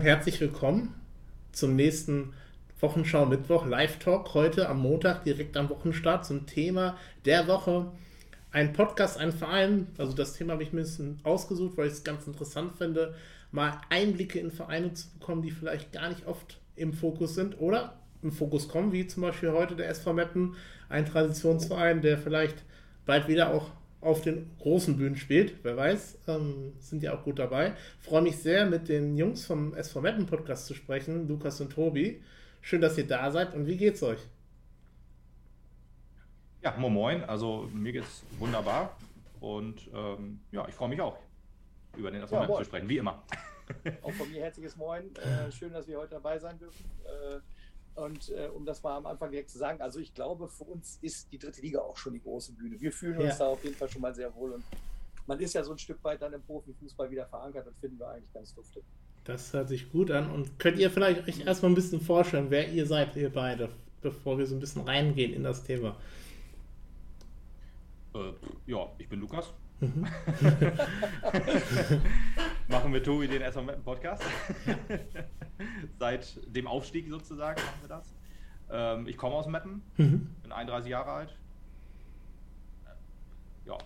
Herzlich willkommen zum nächsten Wochenschau Mittwoch Live Talk heute am Montag direkt am Wochenstart zum Thema der Woche. Ein Podcast, ein Verein, also das Thema habe ich mir ein bisschen ausgesucht, weil ich es ganz interessant finde, mal Einblicke in Vereine zu bekommen, die vielleicht gar nicht oft im Fokus sind oder im Fokus kommen, wie zum Beispiel heute der SV Meppen, ein Traditionsverein, der vielleicht bald wieder auch auf den großen Bühnen spielt. Wer weiß, ähm, sind ja auch gut dabei. Freue mich sehr, mit den Jungs vom SV Meppen Podcast zu sprechen, Lukas und Tobi. Schön, dass ihr da seid. Und wie geht's euch? Ja, moin moin. Also mir geht's wunderbar. Und ähm, ja, ich freue mich auch, über den SV ja, Meppen zu sprechen, wie immer. Auch von mir herzliches Moin. Äh, schön, dass wir heute dabei sein dürfen. Äh, und äh, um das mal am Anfang direkt zu sagen, also ich glaube, für uns ist die dritte Liga auch schon die große Bühne. Wir fühlen uns ja. da auf jeden Fall schon mal sehr wohl und man ist ja so ein Stück weit dann im Profifußball wieder verankert. Das finden wir eigentlich ganz dufte. Das hört sich gut an. Und könnt ihr vielleicht euch erstmal ein bisschen vorstellen, wer ihr seid, ihr beide, bevor wir so ein bisschen reingehen in das Thema? Äh, ja, ich bin Lukas. Mhm. machen wir Tobi den erstmal mit dem Podcast. Seit dem Aufstieg sozusagen machen wir das. Ähm, ich komme aus Meppen, mhm. bin 31 Jahre alt. Ja,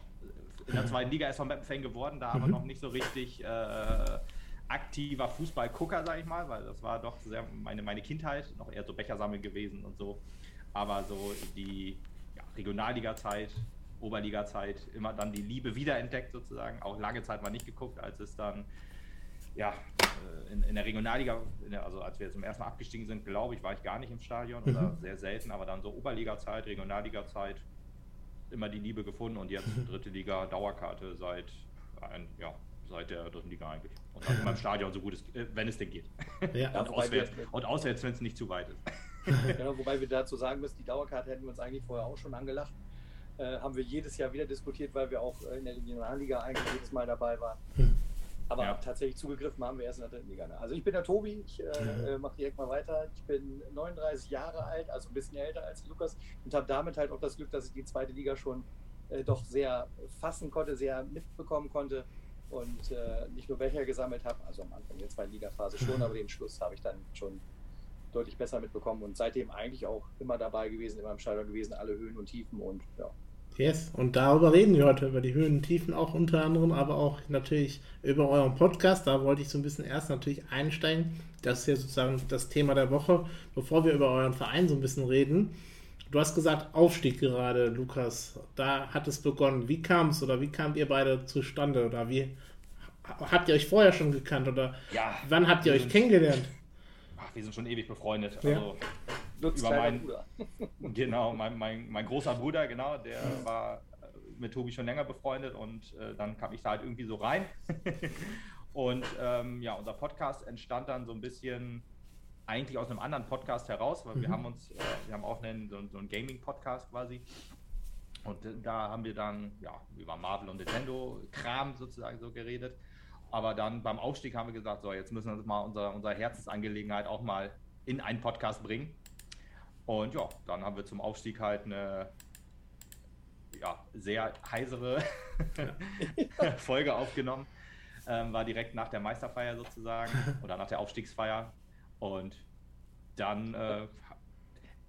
in der zweiten Liga ist von Meppen Fan geworden, da aber mhm. noch nicht so richtig äh, aktiver Fußballgucker, sag ich mal, weil das war doch sehr meine, meine Kindheit, noch eher so Bechersammeln gewesen und so. Aber so die ja, Regionalliga-Zeit Oberliga-Zeit immer dann die Liebe wiederentdeckt sozusagen. Auch lange Zeit mal nicht geguckt, als es dann ja, äh, in, in der Regionalliga, in der, also als wir zum ersten Mal abgestiegen sind, glaube ich, war ich gar nicht im Stadion mhm. oder sehr selten, aber dann so Oberliga-Zeit, Regionalliga-Zeit, immer die Liebe gefunden und jetzt mhm. dritte Liga Dauerkarte seit, ein, ja, seit der dritten Liga eigentlich. Und dann immer im Stadion so gut es, äh, wenn es denn geht. Ja. und, auswärts, und auswärts, wenn es nicht zu weit ist. Genau, wobei wir dazu sagen müssen, die Dauerkarte hätten wir uns eigentlich vorher auch schon angelacht. Äh, haben wir jedes Jahr wieder diskutiert, weil wir auch äh, in der Regionalliga eigentlich jedes Mal dabei waren. Hm. Aber ja. tatsächlich zugegriffen haben wir erst in der dritten Liga. Ne? Also ich bin der Tobi, ich äh, äh, mache direkt mal weiter. Ich bin 39 Jahre alt, also ein bisschen älter als Lukas und habe damit halt auch das Glück, dass ich die zweite Liga schon äh, doch sehr fassen konnte, sehr mitbekommen konnte und äh, nicht nur welcher gesammelt habe, also am Anfang der zweiten Liga-Phase schon, aber den Schluss habe ich dann schon deutlich besser mitbekommen und seitdem eigentlich auch immer dabei gewesen, immer im Stadion gewesen, alle Höhen und Tiefen und ja, Yes, und darüber reden wir heute, über die Höhen und Tiefen auch unter anderem, aber auch natürlich über euren Podcast. Da wollte ich so ein bisschen erst natürlich einsteigen. Das ist ja sozusagen das Thema der Woche, bevor wir über euren Verein so ein bisschen reden. Du hast gesagt, Aufstieg gerade, Lukas. Da hat es begonnen. Wie kam es oder wie kamt ihr beide zustande? Oder wie habt ihr euch vorher schon gekannt? Oder ja, wann habt ihr euch kennengelernt? Ach, wir sind schon ewig befreundet. Ja. Also Lutz über meinen, Bruder. genau, mein, mein, mein großer Bruder, genau, der war äh, mit Tobi schon länger befreundet und äh, dann kam ich da halt irgendwie so rein. und ähm, ja, unser Podcast entstand dann so ein bisschen eigentlich aus einem anderen Podcast heraus, weil mhm. wir haben uns, äh, wir haben auch einen, so, so einen Gaming-Podcast quasi. Und da haben wir dann ja, über Marvel und Nintendo-Kram sozusagen so geredet. Aber dann beim Aufstieg haben wir gesagt, so, jetzt müssen wir uns mal unser, unsere Herzensangelegenheit auch mal in einen Podcast bringen. Und ja, dann haben wir zum Aufstieg halt eine ja, sehr heisere Folge aufgenommen. Ähm, war direkt nach der Meisterfeier sozusagen oder nach der Aufstiegsfeier. Und dann äh,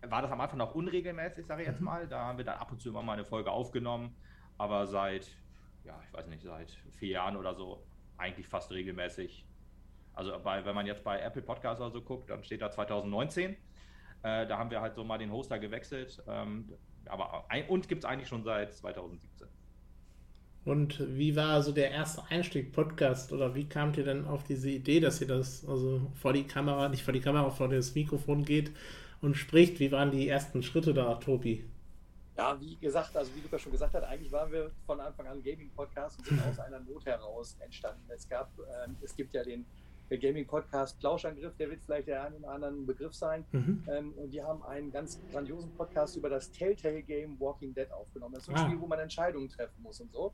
war das am Anfang noch unregelmäßig, sage ich jetzt mhm. mal. Da haben wir dann ab und zu immer mal eine Folge aufgenommen. Aber seit, ja, ich weiß nicht, seit vier Jahren oder so eigentlich fast regelmäßig. Also bei, wenn man jetzt bei Apple Podcasts oder so guckt, dann steht da 2019. Äh, da haben wir halt so mal den Hoster gewechselt. Ähm, aber ein, uns gibt es eigentlich schon seit 2017. Und wie war so der erste Einstieg Podcast oder wie kamt ihr denn auf diese Idee, dass ihr das also vor die Kamera, nicht vor die Kamera, vor das Mikrofon geht und spricht? Wie waren die ersten Schritte da, Tobi? Ja, wie gesagt, also wie Lukas schon gesagt hat, eigentlich waren wir von Anfang an Gaming-Podcast und sind aus einer Not heraus entstanden. Es gab, äh, es gibt ja den der Gaming-Podcast Plauschangriff, der wird vielleicht der einen oder anderen Begriff sein. Mhm. Ähm, und die haben einen ganz grandiosen Podcast über das Telltale-Game Walking Dead aufgenommen. Das ist ein ah. Spiel, wo man Entscheidungen treffen muss und so.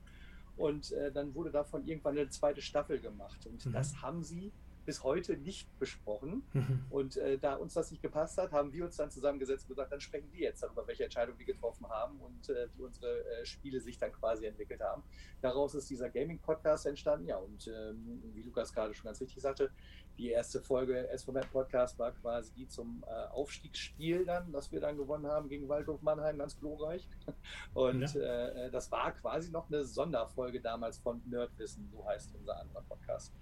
Und äh, dann wurde davon irgendwann eine zweite Staffel gemacht. Und mhm. das haben sie bis heute nicht besprochen. Mhm. Und äh, da uns das nicht gepasst hat, haben wir uns dann zusammengesetzt und gesagt, dann sprechen wir jetzt darüber, welche Entscheidung wir getroffen haben und äh, wie unsere äh, Spiele sich dann quasi entwickelt haben. Daraus ist dieser Gaming-Podcast entstanden. Ja, und ähm, wie Lukas gerade schon ganz richtig sagte, die erste Folge SVM Podcast war quasi die zum äh, Aufstiegsspiel dann, das wir dann gewonnen haben gegen Waldhof Mannheim, ganz glorreich. Und ja. äh, das war quasi noch eine Sonderfolge damals von Nerdwissen, so heißt unser anderer Podcast.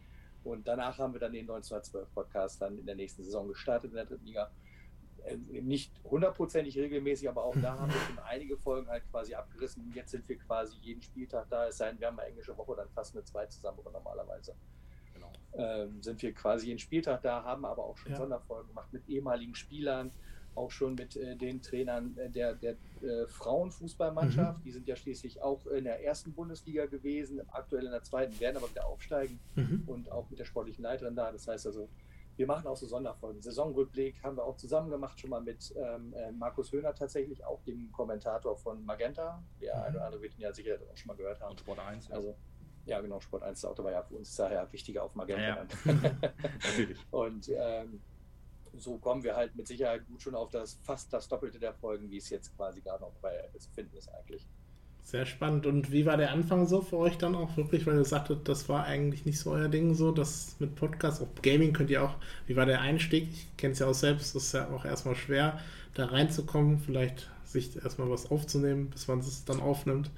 Und danach haben wir dann den 1912 Podcast dann in der nächsten Saison gestartet in der dritten Liga. Äh, nicht hundertprozentig regelmäßig, aber auch da haben wir schon einige Folgen halt quasi abgerissen. Jetzt sind wir quasi jeden Spieltag da, es sei denn, wir haben eine englische Woche, dann fast eine zwei zusammen normalerweise ähm, sind wir quasi jeden Spieltag da, haben aber auch schon ja. Sonderfolgen gemacht mit ehemaligen Spielern, auch schon mit äh, den Trainern äh, der, der äh, Frauenfußballmannschaft. Mhm. Die sind ja schließlich auch in der ersten Bundesliga gewesen, aktuell in der zweiten, werden aber wieder aufsteigen mhm. und auch mit der sportlichen Leiterin da. Das heißt also, wir machen auch so Sonderfolgen. Saisonrückblick haben wir auch zusammen gemacht, schon mal mit ähm, äh, Markus Höhner tatsächlich, auch dem Kommentator von Magenta. Der mhm. eine oder andere wird ihn ja sicher auch schon mal gehört haben. Und Sport 1. Ja. Also ja, genau, Sport 1 Auto war ja für uns daher wichtiger auf Magenta. Ja, Natürlich. Und ähm, so kommen wir halt mit Sicherheit gut schon auf das fast das Doppelte der Folgen, wie es jetzt quasi gerade noch bei Apple zu finden ist eigentlich. Sehr spannend. Und wie war der Anfang so für euch dann auch wirklich, weil ihr sagtet, das war eigentlich nicht so euer Ding so, das mit Podcasts, auch Gaming könnt ihr auch, wie war der Einstieg? Ich kenne es ja auch selbst, das ist ja auch erstmal schwer, da reinzukommen, vielleicht sich erstmal was aufzunehmen, bis man es dann aufnimmt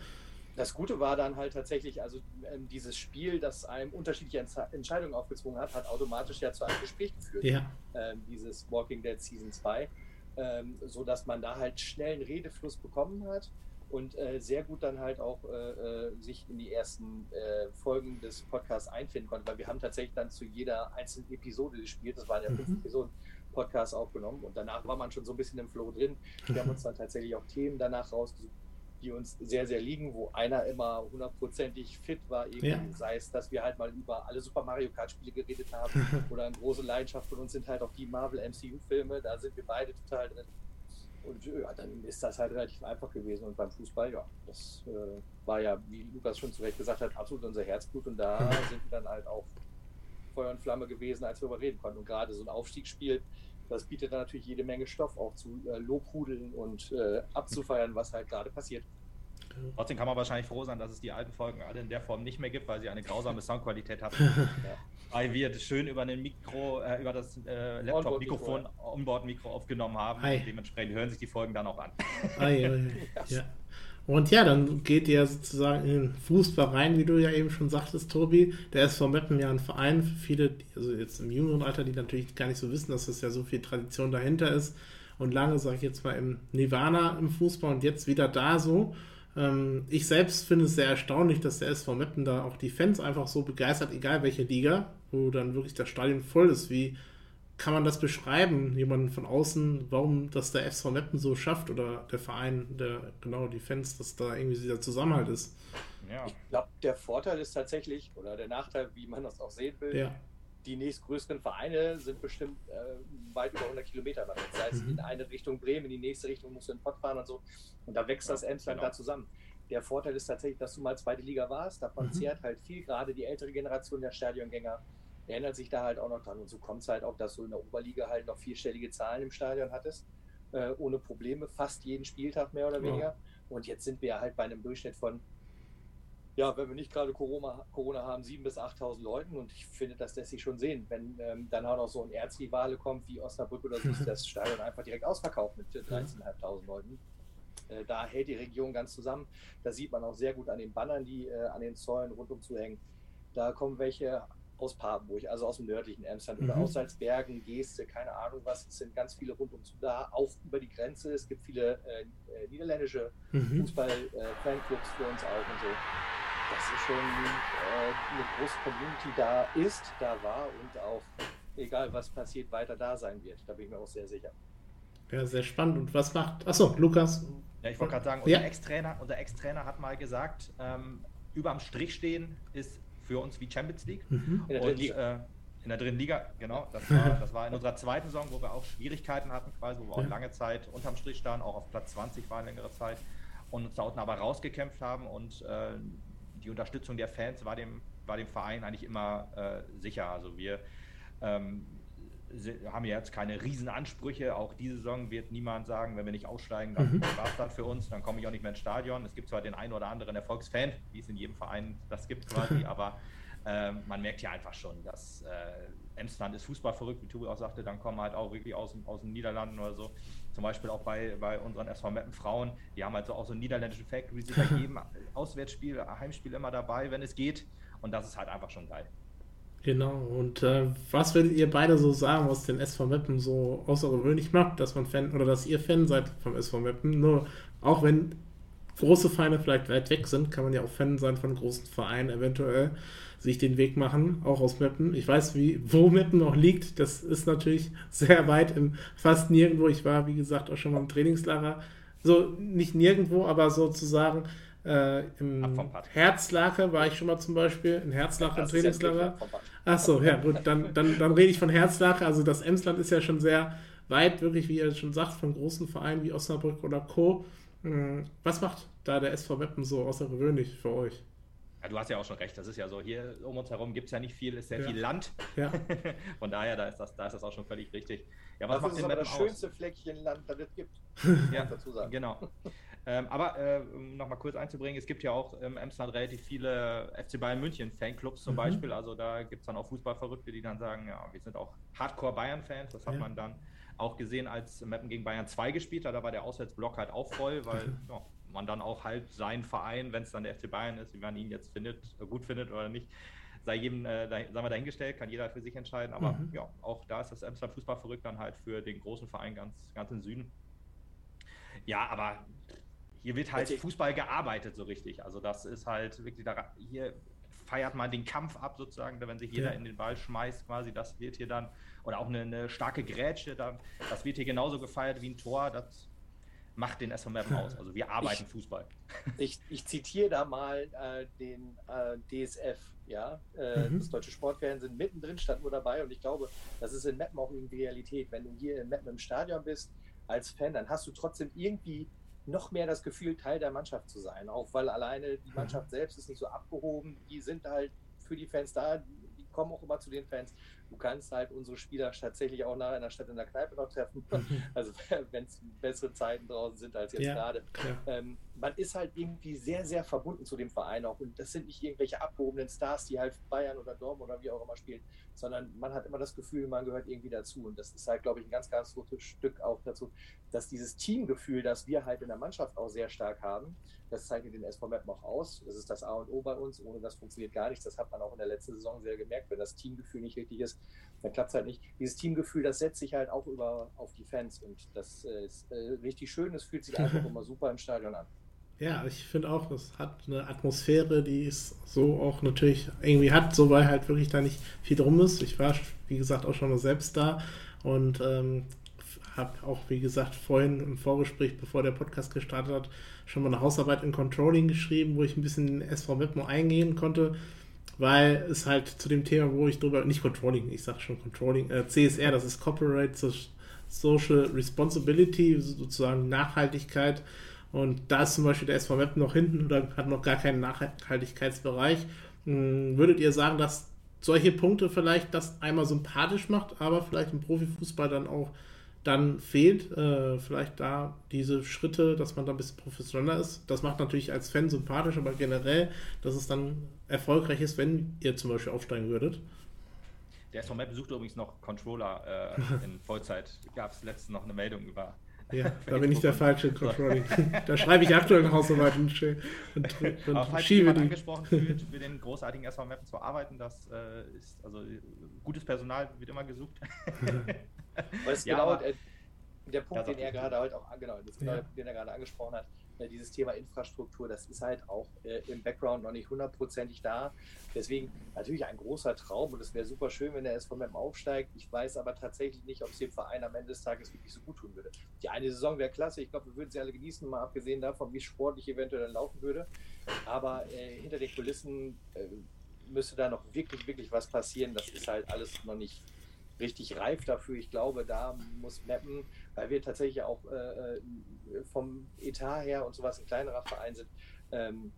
das Gute war dann halt tatsächlich, also ähm, dieses Spiel, das einem unterschiedliche Entscheidungen aufgezwungen hat, hat automatisch ja zu einem Gespräch geführt. Ja. Ähm, dieses Walking Dead Season 2, ähm, so dass man da halt schnell einen Redefluss bekommen hat und äh, sehr gut dann halt auch äh, äh sich in die ersten äh, Folgen des Podcasts einfinden konnte, weil wir haben tatsächlich dann zu jeder einzelnen Episode gespielt, das waren ja fünf mhm. Episoden, Podcast aufgenommen und danach war man schon so ein bisschen im Flow drin. Wir haben uns dann tatsächlich auch Themen danach rausgesucht, die uns sehr, sehr liegen, wo einer immer hundertprozentig fit war, eben, ja. sei es, dass wir halt mal über alle Super Mario Kart Spiele geredet haben oder eine große Leidenschaft von uns sind halt auch die Marvel MCU Filme, da sind wir beide total drin. Und ja, dann ist das halt relativ einfach gewesen. Und beim Fußball, ja, das äh, war ja, wie Lukas schon zu Recht gesagt hat, absolut unser Herzblut. Und da sind wir dann halt auch Feuer und Flamme gewesen, als wir darüber reden konnten. Und gerade so ein Aufstiegsspiel, das bietet natürlich jede Menge Stoff auch zu äh, Lobhudeln und äh, abzufeiern, was halt gerade passiert. Trotzdem kann man wahrscheinlich froh sein, dass es die alten Folgen alle in der Form nicht mehr gibt, weil sie eine grausame Soundqualität hatten. ja. Weil wir schön über ein Mikro, äh, über das äh, Laptop-Mikrofon, Onboard-Mikro aufgenommen haben. Und dementsprechend hören sich die Folgen dann auch an. Ei, ei, ja. Und ja, dann geht ihr sozusagen in den Fußball rein, wie du ja eben schon sagtest, Tobi. Der vor Meppen ja ein Verein für viele, also jetzt im jüngeren Alter, die natürlich gar nicht so wissen, dass es ja so viel Tradition dahinter ist. Und lange, sage ich jetzt mal, im Nirvana im Fußball und jetzt wieder da so. Ähm, ich selbst finde es sehr erstaunlich, dass der SV Meppen da auch die Fans einfach so begeistert, egal welche Liga, wo dann wirklich das Stadion voll ist, wie kann man das beschreiben, jemanden von außen, warum das der SV Meppen so schafft oder der Verein, der genau die Fans, dass da irgendwie dieser Zusammenhalt ist? Ja. Ich glaube, der Vorteil ist tatsächlich, oder der Nachteil, wie man das auch sehen will, ja. die nächstgrößeren Vereine sind bestimmt äh, weit über 100 Kilometer weit. Das heißt, mhm. in eine Richtung Bremen, in die nächste Richtung musst du in den Pott fahren und so. Und da wächst ja, das Emsland genau. da zusammen. Der Vorteil ist tatsächlich, dass du mal zweite Liga warst. Davon mhm. zehrt halt viel, gerade die ältere Generation der Stadiongänger erinnert sich da halt auch noch dran. Und so kommt es halt auch, dass du in der Oberliga halt noch vierstellige Zahlen im Stadion hattest, äh, ohne Probleme, fast jeden Spieltag mehr oder weniger. Ja. Und jetzt sind wir halt bei einem Durchschnitt von, ja, wenn wir nicht gerade Corona, Corona haben, 7.000 bis 8.000 Leuten. Und ich finde, das lässt sich schon sehen. Wenn ähm, dann auch noch so ein Erzrivale kommt wie Osnabrück oder so, ist das Stadion einfach direkt ausverkauft mit 13.500 Leuten. Äh, da hält die Region ganz zusammen. Da sieht man auch sehr gut an den Bannern, die äh, an den Zäunen rundum zu hängen. Da kommen welche aus Papenburg, also aus dem nördlichen Emsland mhm. oder aus Salzbergen, Geste, keine Ahnung was. Es sind ganz viele rundum zu da, auch über die Grenze. Es gibt viele äh, äh niederländische mhm. Fußball-Fanclubs äh, für uns auch und so. Das ist schon äh, eine große Community da ist, da war und auch, egal was passiert, weiter da sein wird. Da bin ich mir auch sehr sicher. Ja, sehr spannend. Und was macht. Achso, Lukas. Ja, ich wollte gerade sagen, unser ja. Ex-Trainer Ex hat mal gesagt, ähm, über am Strich stehen ist für uns wie Champions League. Mhm. In, der und, äh, in der dritten Liga, genau. Das war, das war in unserer zweiten Saison, wo wir auch Schwierigkeiten hatten, quasi, wo wir auch lange Zeit unterm Strich standen, auch auf Platz 20 waren längere Zeit und uns da unten aber rausgekämpft haben und äh, die Unterstützung der Fans war dem, war dem Verein eigentlich immer äh, sicher. Also wir Ähm, haben ja jetzt keine Riesenansprüche. Auch diese Saison wird niemand sagen, wenn wir nicht aussteigen, dann mhm. war es das für uns, dann komme ich auch nicht mehr ins Stadion. Es gibt zwar den einen oder anderen Erfolgsfan, wie es in jedem Verein das gibt quasi, aber äh, man merkt ja einfach schon, dass äh, Emsland ist Fußball verrückt, wie Tobi auch sagte, dann kommen halt auch wirklich aus, aus den Niederlanden oder so. Zum Beispiel auch bei, bei unseren SV Meppen Frauen, die haben halt so auch so einen niederländischen Factory, sie bei jedem Auswärtsspiel, Heimspiel immer dabei, wenn es geht. Und das ist halt einfach schon geil. Genau, und äh, was würdet ihr beide so sagen, was den SV Meppen so außergewöhnlich macht, dass man Fan oder dass ihr Fan seid vom SV Meppen? Nur auch wenn große Vereine vielleicht weit weg sind, kann man ja auch Fan sein von großen Vereinen, eventuell sich den Weg machen, auch aus Meppen. Ich weiß, wie, wo Meppen auch liegt. Das ist natürlich sehr weit im fast nirgendwo. Ich war, wie gesagt, auch schon mal im Trainingslager. So, nicht nirgendwo, aber sozusagen äh, Im Herzlache war ich schon mal zum Beispiel, in Herzlache im Trainingslager. Ach so, ja gut, dann, dann, dann rede ich von Herzlache. Also das Emsland ist ja schon sehr weit, wirklich, wie ihr schon sagt, von großen Vereinen wie Osnabrück oder Co. Hm, was macht da der SV Meppen so außergewöhnlich für euch? Ja, du hast ja auch schon recht, das ist ja so, hier um uns herum gibt es ja nicht viel, ist sehr ja. viel Land. Ja. Von daher, da ist, das, da ist das auch schon völlig richtig. Ja, was das macht ist aber das schönste Fleckchen Land, das es gibt. ja, dazu sagen. Genau. Ähm, aber äh, um nochmal kurz einzubringen, es gibt ja auch im Emsland relativ viele FC Bayern München Fanclubs zum mhm. Beispiel. Also da gibt es dann auch Fußballverrückte, die dann sagen, ja, wir sind auch Hardcore Bayern-Fans. Das hat ja. man dann auch gesehen, als Meppen gegen Bayern 2 gespielt hat. Da war der Auswärtsblock halt auch voll, weil mhm. ja, man dann auch halt seinen Verein, wenn es dann der FC Bayern ist, wie man ihn jetzt findet, äh, gut findet oder nicht, sei jedem, äh, sagen wir dahingestellt, kann jeder für sich entscheiden. Aber mhm. ja, auch da ist das Emsland Fußballverrückt dann halt für den großen Verein ganz, ganz im Süden. Ja, aber hier wird halt Fußball gearbeitet so richtig. Also das ist halt wirklich, da, hier feiert man den Kampf ab sozusagen, wenn sich jeder ja. in den Ball schmeißt quasi, das wird hier dann, oder auch eine, eine, starke Grätsche, dann, das wird hier genauso gefeiert wie ein Tor, das macht den SV aus. Also wir arbeiten ich, Fußball. Ich, ich, zitiere da mal äh, den äh, DSF, ja, äh, mhm. das deutsche Sportfernsehen, mittendrin stand nur dabei und ich glaube, das ist in Meppen auch irgendwie Realität. Wenn du hier in Meppen im Stadion bist, als Fan, dann hast du trotzdem irgendwie noch mehr das Gefühl, Teil der Mannschaft zu sein. Auch weil alleine die mhm. Mannschaft selbst ist nicht so abgehoben. Die sind halt für die Fans da, die kommen auch immer zu den Fans. Du kannst halt unsere Spieler tatsächlich auch nach einer Stadt in der Kneipe noch treffen. Mhm. Also wenn es bessere Zeiten draußen sind als jetzt ja, gerade. Ähm, man ist halt irgendwie sehr, sehr verbunden zu dem Verein auch. Und das sind nicht irgendwelche abgehobenen Stars, die halt Bayern oder Dortmund oder wie auch immer spielen, sondern man hat immer das Gefühl, man gehört irgendwie dazu. Und das ist halt, glaube ich, ein ganz, ganz großes Stück auch dazu, dass dieses Teamgefühl, das wir halt in der Mannschaft auch sehr stark haben, das zeichnet den SV Map auch aus. Das ist das A und O bei uns. Ohne das funktioniert gar nichts. Das hat man auch in der letzten Saison sehr gemerkt. Wenn das Teamgefühl nicht richtig ist, dann klappt es halt nicht. Dieses Teamgefühl, das setzt sich halt auch über auf die Fans. Und das äh, ist äh, richtig schön. Es fühlt sich einfach immer super im Stadion an. Ja, ich finde auch, das hat eine Atmosphäre, die es so auch natürlich irgendwie hat, so weil halt wirklich da nicht viel drum ist. Ich war, wie gesagt, auch schon mal selbst da und ähm, habe auch, wie gesagt, vorhin im Vorgespräch, bevor der Podcast gestartet hat, schon mal eine Hausarbeit in Controlling geschrieben, wo ich ein bisschen in SV Webmo eingehen konnte, weil es halt zu dem Thema, wo ich drüber, nicht Controlling, ich sage schon Controlling, äh, CSR, das ist Corporate Social Responsibility, sozusagen Nachhaltigkeit und da ist zum Beispiel der SV Web noch hinten oder hat noch gar keinen Nachhaltigkeitsbereich. Hm, würdet ihr sagen, dass solche Punkte vielleicht das einmal sympathisch macht, aber vielleicht im Profifußball dann auch dann fehlt, äh, vielleicht da diese Schritte, dass man da ein bisschen professioneller ist. Das macht natürlich als Fan sympathisch, aber generell, dass es dann erfolgreich ist, wenn ihr zum Beispiel aufsteigen würdet. Der SV Map besucht übrigens noch Controller äh, in Vollzeit. Gab es letztens noch eine Meldung über ja, da bin ich der falsche Controlling. da schreibe ich aktuell noch Hausarbeit und, und, und Aber falls schiebe die. angesprochen fühlt, für den großartigen SV Mappen zu arbeiten, das äh, ist, also gutes Personal wird immer gesucht. Ja, genau, der, der Punkt, den er gerade halt auch, genau, das genau ja. den er gerade angesprochen hat, äh, dieses Thema Infrastruktur, das ist halt auch äh, im Background noch nicht hundertprozentig da. Deswegen natürlich ein großer Traum und es wäre super schön, wenn der SVM aufsteigt. Ich weiß aber tatsächlich nicht, ob es dem Verein am Ende des Tages wirklich so gut tun würde. Die eine Saison wäre klasse, ich glaube, wir würden sie alle genießen, mal abgesehen davon, wie sportlich eventuell dann laufen würde. Aber äh, hinter den Kulissen äh, müsste da noch wirklich, wirklich was passieren. Das ist halt alles noch nicht richtig reif dafür. Ich glaube, da muss Mappen, weil wir tatsächlich auch äh, äh, vom Etat her und sowas ein kleinerer Verein sind, ähm,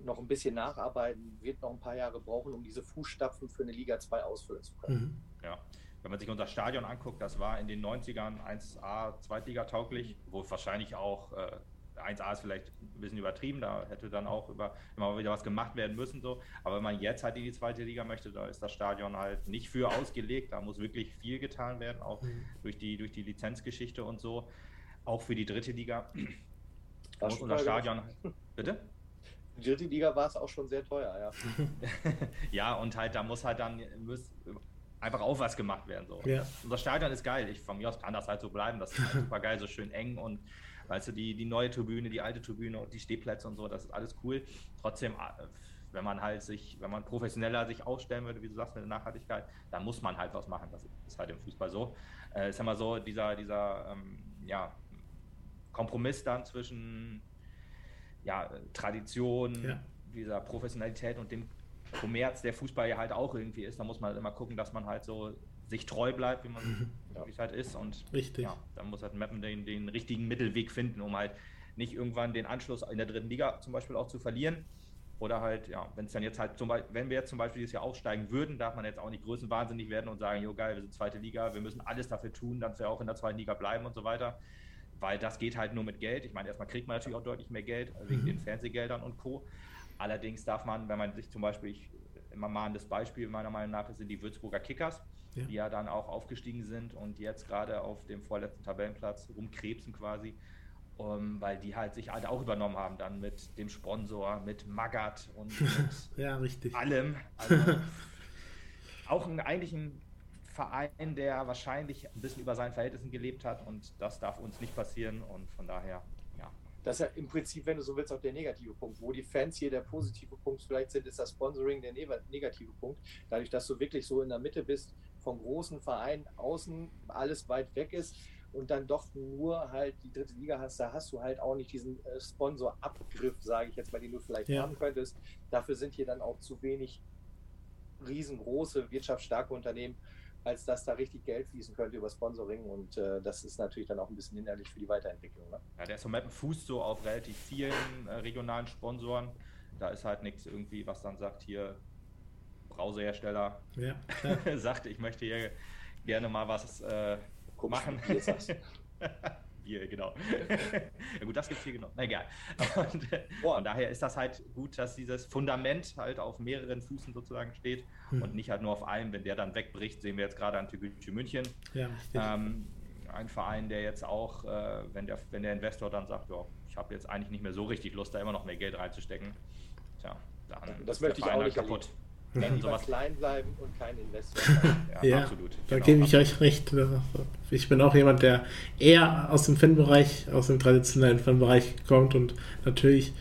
noch ein bisschen nacharbeiten, wird noch ein paar Jahre brauchen, um diese Fußstapfen für eine Liga 2 ausfüllen zu können. Mhm. Ja. Wenn man sich unser Stadion anguckt, das war in den 90ern 1A Zweitliga tauglich, wo wahrscheinlich auch äh, 1A ist vielleicht ein bisschen übertrieben, da hätte dann auch über, immer wieder was gemacht werden müssen. So. Aber wenn man jetzt halt in die zweite Liga möchte, da ist das Stadion halt nicht für ausgelegt. Da muss wirklich viel getan werden, auch mhm. durch, die, durch die Lizenzgeschichte und so. Auch für die dritte Liga. Da muss unser Stadion. Bitte? Die dritte Liga war es auch schon sehr teuer, ja. ja, und halt, da muss halt dann muss einfach auch was gemacht werden. So. Ja. Unser Stadion ist geil. Ich, von mir aus kann das halt so bleiben. Das ist halt super geil, so schön eng und Weißt du, die, die neue Tribüne, die alte Tribüne und die Stehplätze und so, das ist alles cool. Trotzdem, äh, wenn man halt sich, wenn man professioneller sich aufstellen würde, wie du sagst, mit der Nachhaltigkeit, dann muss man halt was machen. Das ist halt im Fußball so. Äh, ist ja mal so, dieser, dieser ähm, ja, Kompromiss dann zwischen ja, Tradition, ja. dieser Professionalität und dem Kommerz, der Fußball ja halt auch irgendwie ist. Da muss man halt immer gucken, dass man halt so sich treu bleibt, wie man ja. es halt ist. Und Richtig. ja, dann muss halt Mappen den, den richtigen Mittelweg finden, um halt nicht irgendwann den Anschluss in der dritten Liga zum Beispiel auch zu verlieren. Oder halt, ja, wenn es dann jetzt halt zum Beispiel, wenn wir jetzt zum Beispiel dieses Jahr aufsteigen würden, darf man jetzt auch nicht größenwahnsinnig werden und sagen, jo geil, wir sind zweite Liga, wir müssen alles dafür tun, dass wir auch in der zweiten Liga bleiben und so weiter. Weil das geht halt nur mit Geld. Ich meine, erstmal kriegt man natürlich auch deutlich mehr Geld wegen mhm. den Fernsehgeldern und Co. Allerdings darf man, wenn man sich zum Beispiel, ich, immer mal das Beispiel meiner Meinung nach sind die Würzburger Kickers ja. die ja dann auch aufgestiegen sind und jetzt gerade auf dem vorletzten Tabellenplatz rumkrebsen quasi, um, weil die halt sich halt auch übernommen haben, dann mit dem Sponsor, mit Magat und mit ja, richtig. allem. Also auch ein, eigentlich ein Verein, der wahrscheinlich ein bisschen über seinen Verhältnissen gelebt hat und das darf uns nicht passieren und von daher das ist ja im Prinzip, wenn du so willst, auch der negative Punkt. Wo die Fans hier der positive Punkt vielleicht sind, ist das Sponsoring der negative Punkt. Dadurch, dass du wirklich so in der Mitte bist, vom großen Verein außen alles weit weg ist und dann doch nur halt die dritte Liga hast, da hast du halt auch nicht diesen äh, Sponsor-Abgriff, sage ich jetzt mal, den du vielleicht ja. haben könntest. Dafür sind hier dann auch zu wenig riesengroße, wirtschaftsstarke Unternehmen, als dass da richtig Geld fließen könnte über Sponsoring und äh, das ist natürlich dann auch ein bisschen hinderlich für die Weiterentwicklung. Ne? Ja, der ist so mit dem Fuß so auf relativ vielen äh, regionalen Sponsoren. Da ist halt nichts irgendwie, was dann sagt, hier Browserhersteller ja, sagt, ich möchte hier gerne mal was äh, machen. Bier, genau. ja gut, das gibt es hier genau. Na egal. Und, äh, von daher ist das halt gut, dass dieses Fundament halt auf mehreren Füßen sozusagen steht hm. und nicht halt nur auf einem. Wenn der dann wegbricht, sehen wir jetzt gerade an Tügücü München. Ja, ähm, ein Verein, der jetzt auch, äh, wenn, der, wenn der Investor dann sagt, ja, ich habe jetzt eigentlich nicht mehr so richtig Lust, da immer noch mehr Geld reinzustecken, tja, dann das möchte ich auch halt nicht kaputt. Erleben. Dann sowas klein bleiben und kein Investor. ja, ja, absolut. Da genau. gebe ich euch recht. Ich bin auch jemand, der eher aus dem Fanbereich, aus dem traditionellen Fanbereich kommt und natürlich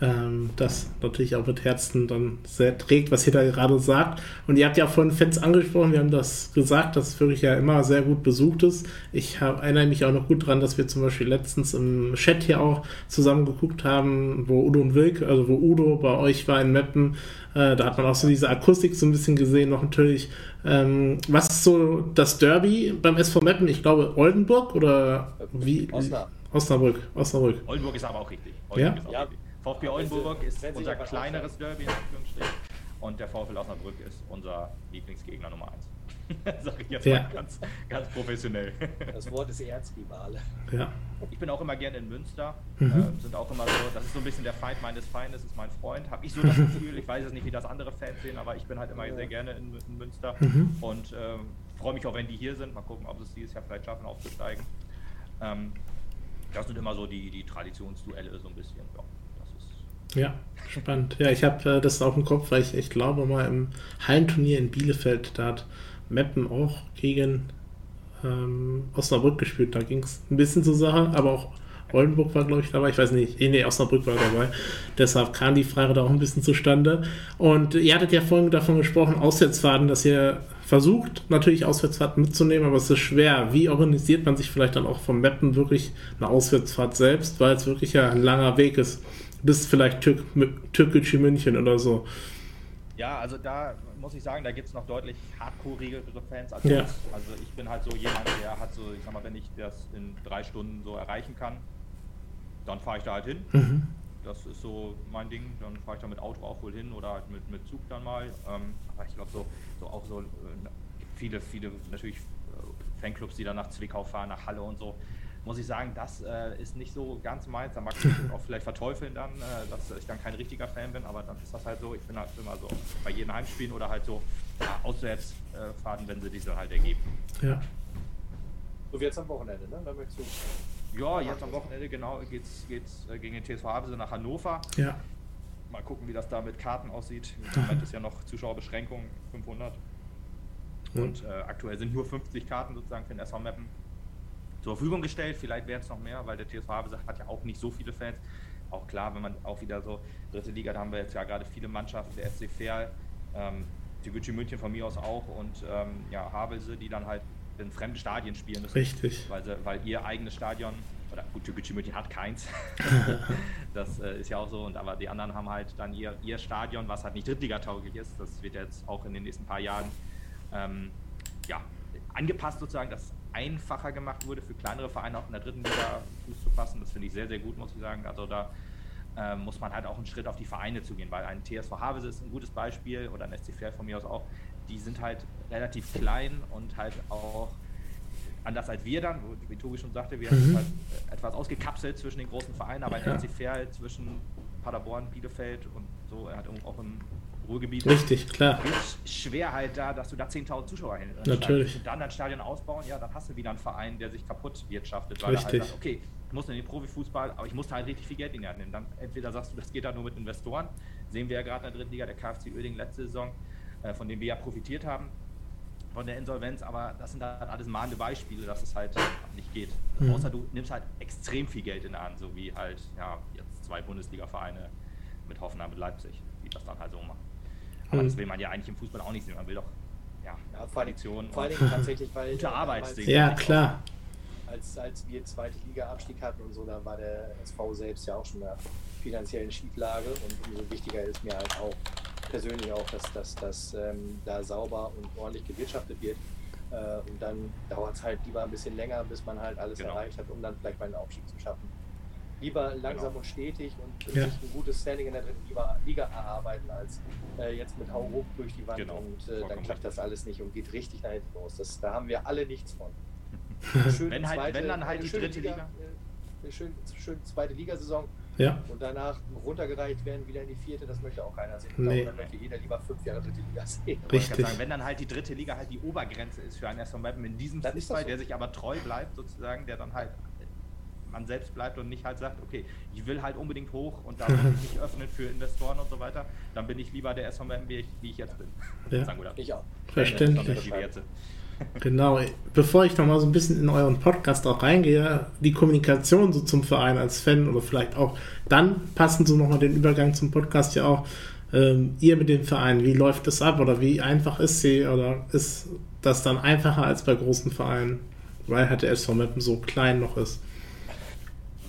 ähm, das natürlich auch mit Herzen dann sehr trägt, was ihr da gerade sagt. Und ihr habt ja von Fans angesprochen, wir haben das gesagt, dass es wirklich ja immer sehr gut besucht ist. Ich hab, erinnere mich auch noch gut dran, dass wir zum Beispiel letztens im Chat hier auch zusammen geguckt haben, wo Udo und Wilk, also wo Udo bei euch war in Meppen, äh, da hat man auch so diese Akustik so ein bisschen gesehen, noch natürlich. Ähm, was ist so das Derby beim SV Meppen? Ich glaube Oldenburg oder wie? Osnabrück. Osnabrück. Oldenburg ist aber auch richtig. Oldenburg ja? Ist auch ja. richtig. VfB Oldenburg ist unser kleineres Derby, in Anführungsstrichen. Und der VfL Osnabrück ist unser Lieblingsgegner Nummer 1. Sag ich jetzt ja. mal ganz, ganz professionell. Das Wort ist Erzrivale. Ja. Ich bin auch immer gerne in Münster. Mhm. Äh, sind auch immer so, das ist so ein bisschen der Feind meines Feindes, ist mein Freund. Habe ich so das Gefühl, ich weiß jetzt nicht, wie das andere Fans sehen, aber ich bin halt immer ja. sehr gerne in, in Münster. Mhm. Und äh, freue mich auch, wenn die hier sind. Mal gucken, ob sie es dieses Jahr vielleicht schaffen, aufzusteigen. Ähm, das sind immer so die, die Traditionsduelle so ein bisschen. Ja. Ja, spannend. Ja, ich habe äh, das auch im Kopf, weil ich, ich glaube mal im Hallenturnier in Bielefeld, da hat Meppen auch gegen ähm, Osnabrück gespielt. Da ging es ein bisschen zur Sache, aber auch Oldenburg war, glaube ich, dabei. Ich weiß nicht. Nee, Osnabrück war dabei. Deshalb kam die Frage da auch ein bisschen zustande. Und ihr hattet ja vorhin davon gesprochen, Auswärtsfahrten, dass ihr versucht, natürlich Auswärtsfahrten mitzunehmen, aber es ist schwer. Wie organisiert man sich vielleicht dann auch vom Meppen wirklich eine Auswärtsfahrt selbst, weil es wirklich ja ein langer Weg ist? Bis vielleicht Türk, türkische München oder so. Ja, also da muss ich sagen, da gibt es noch deutlich hardcore-regere Fans als ja. Also ich bin halt so jemand, der hat so, ich sag mal, wenn ich das in drei Stunden so erreichen kann, dann fahre ich da halt hin. Mhm. Das ist so mein Ding. Dann fahre ich da mit Auto auch wohl hin oder halt mit, mit Zug dann mal. Ähm, aber ich glaube, so, so auch so äh, viele, viele natürlich äh, Fanclubs, die dann nach Zwickau fahren, nach Halle und so. Muss ich sagen, das äh, ist nicht so ganz meins. Da mag ich mich auch vielleicht verteufeln dann, äh, dass ich dann kein richtiger Fan bin, aber dann ist das halt so. Ich bin halt immer so bei jedem Heimspielen oder halt so ja, Auswärtsfahrten, wenn sie diese halt ergeben. Ja. So wie jetzt am Wochenende, ne? Da möchtest du ja, jetzt am Wochenende genau geht es äh, gegen den TSV Havelse nach Hannover. Ja. Mal gucken, wie das da mit Karten aussieht. Im Moment ist ja noch Zuschauerbeschränkung 500. Und äh, aktuell sind nur 50 Karten sozusagen für den SV Mappen zur Verfügung gestellt. Vielleicht werden es noch mehr, weil der TSV Havelse hat ja auch nicht so viele Fans. Auch klar, wenn man auch wieder so dritte Liga, da haben wir jetzt ja gerade viele Mannschaften, der FC Verl, ähm, Tegucci München von mir aus auch und ähm, ja, Havelse, die dann halt in fremden Stadien spielen müssen. Richtig. Weil, sie, weil ihr eigenes Stadion, oder gut, Tegucci München hat keins. das äh, ist ja auch so, und aber die anderen haben halt dann ihr, ihr Stadion, was halt nicht Drittligatauglich ist. Das wird jetzt auch in den nächsten paar Jahren ähm, ja, angepasst sozusagen, dass einfacher gemacht wurde für kleinere Vereine auch in der dritten Liga Fuß zu fassen. Das finde ich sehr, sehr gut, muss ich sagen. Also da äh, muss man halt auch einen Schritt auf die Vereine zu gehen, weil ein TSV Havelse ist ein gutes Beispiel oder ein SC Fair von mir aus auch. Die sind halt relativ klein und halt auch anders als wir dann, wie Tobi schon sagte, wir mhm. haben halt etwas ausgekapselt zwischen den großen Vereinen, aber ja. ein SC Fair halt zwischen Paderborn, Bielefeld und so, er hat auch im Ruhrgebiet. Richtig, klar. Ist schwer halt da, dass du da 10.000 Zuschauer hin Natürlich. Und dann dein Stadion ausbauen, ja, dann hast du wieder einen Verein, der sich kaputt wirtschaftet, weil Richtig. er halt sagt, okay, ich muss in den Profifußball, aber ich muss da halt richtig viel Geld in die Hand nehmen. Dann entweder sagst du, das geht da nur mit Investoren, sehen wir ja gerade in der dritten Liga, der KFC Oerding letzte Saison, äh, von dem wir ja profitiert haben, von der Insolvenz, aber das sind halt alles mahnende Beispiele, dass es halt nicht geht. Mhm. Außer du nimmst halt extrem viel Geld in der Hand, so wie halt, ja, jetzt zwei Bundesliga-Vereine mit Hoffenheim und Leipzig, die das dann halt so machen. Aber mhm. das will man ja eigentlich im Fußball auch nicht sehen. Man will doch ja, ja Tradition vor allem tatsächlich, weil gute Arbeit sehen. Ja, klar. Als, als wir zweite Liga-Abstieg hatten und so, da war der SV selbst ja auch schon in einer finanziellen Schieflage und umso wichtiger ist mir halt auch persönlich auch, dass, dass, dass ähm, da sauber und ordentlich gewirtschaftet wird. Äh, und dann dauert es halt lieber ein bisschen länger, bis man halt alles genau. erreicht hat, um dann vielleicht mal einen Aufstieg zu schaffen lieber langsam genau. und stetig und ja. sich ein gutes Standing in der dritten Liga, Liga erarbeiten, als äh, jetzt mit Hau hoch durch die Wand genau. und äh, dann klappt das alles nicht und geht richtig nach hinten los. Das, da haben wir alle nichts von. wenn, halt, zweite, wenn dann halt die dritte Liga. Liga äh, eine schöne, schöne zweite Ligasaison ja. und danach runtergereicht werden wieder in die vierte, das möchte auch keiner sehen. Nee. Dann möchte jeder lieber fünf Jahre dritte Liga sehen. Richtig. Sagen, wenn dann halt die dritte Liga halt die Obergrenze ist für einen SV Meppen in diesem Fußball, so. der sich aber treu bleibt sozusagen, der dann halt man selbst bleibt und nicht halt sagt, okay, ich will halt unbedingt hoch und da sich nicht öffnet für Investoren und so weiter, dann bin ich lieber der SVM, wie ich, wie ich jetzt bin. Ja. Sagen wir ich auch. Verständlich. Genau, bevor ich nochmal so ein bisschen in euren Podcast auch reingehe, die Kommunikation so zum Verein als Fan oder vielleicht auch dann passen so nochmal den Übergang zum Podcast ja auch, ähm, ihr mit dem Verein, wie läuft es ab oder wie einfach ist sie oder ist das dann einfacher als bei großen Vereinen, weil halt der SV Meppen so klein noch ist?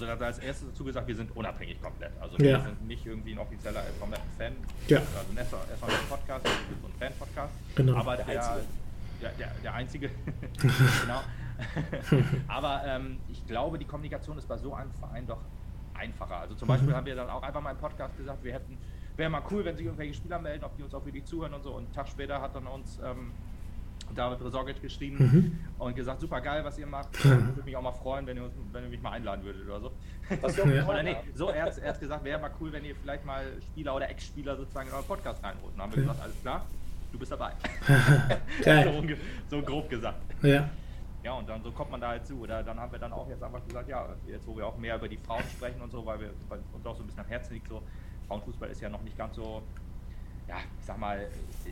Also da als erstes dazu gesagt, wir sind unabhängig komplett. Also wir ja. sind nicht irgendwie ein offizieller Fan. Ja. Also ein erstmal ein Podcast, so ein Fan-Podcast. Genau. Aber der, der einzige. Der, der, der einzige. genau. Aber ähm, ich glaube, die Kommunikation ist bei so einem Verein doch einfacher. Also zum Beispiel mhm. haben wir dann auch einfach mal im Podcast gesagt, wir hätten, wäre mal cool, wenn sich irgendwelche Spieler melden, ob die uns auch wirklich zuhören und so. Und einen Tag später hat dann uns ähm, David Resorgic geschrieben mhm. und gesagt, super geil, was ihr macht. Ich würde mich auch mal freuen, wenn ihr, wenn ihr mich mal einladen würdet oder so. Was ja. oder nee, so, er hat, er hat gesagt, wäre mal cool, wenn ihr vielleicht mal Spieler oder Ex-Spieler sozusagen in euren Podcast reinholt. Und dann haben wir gesagt, alles klar, du bist dabei. so, so grob gesagt. Ja. Ja, und dann so kommt man da halt zu. Oder dann haben wir dann auch jetzt einfach gesagt, ja, jetzt wo wir auch mehr über die Frauen sprechen und so, weil wir weil uns auch so ein bisschen am Herzen liegt, so Frauenfußball ist ja noch nicht ganz so ja, ich sag mal,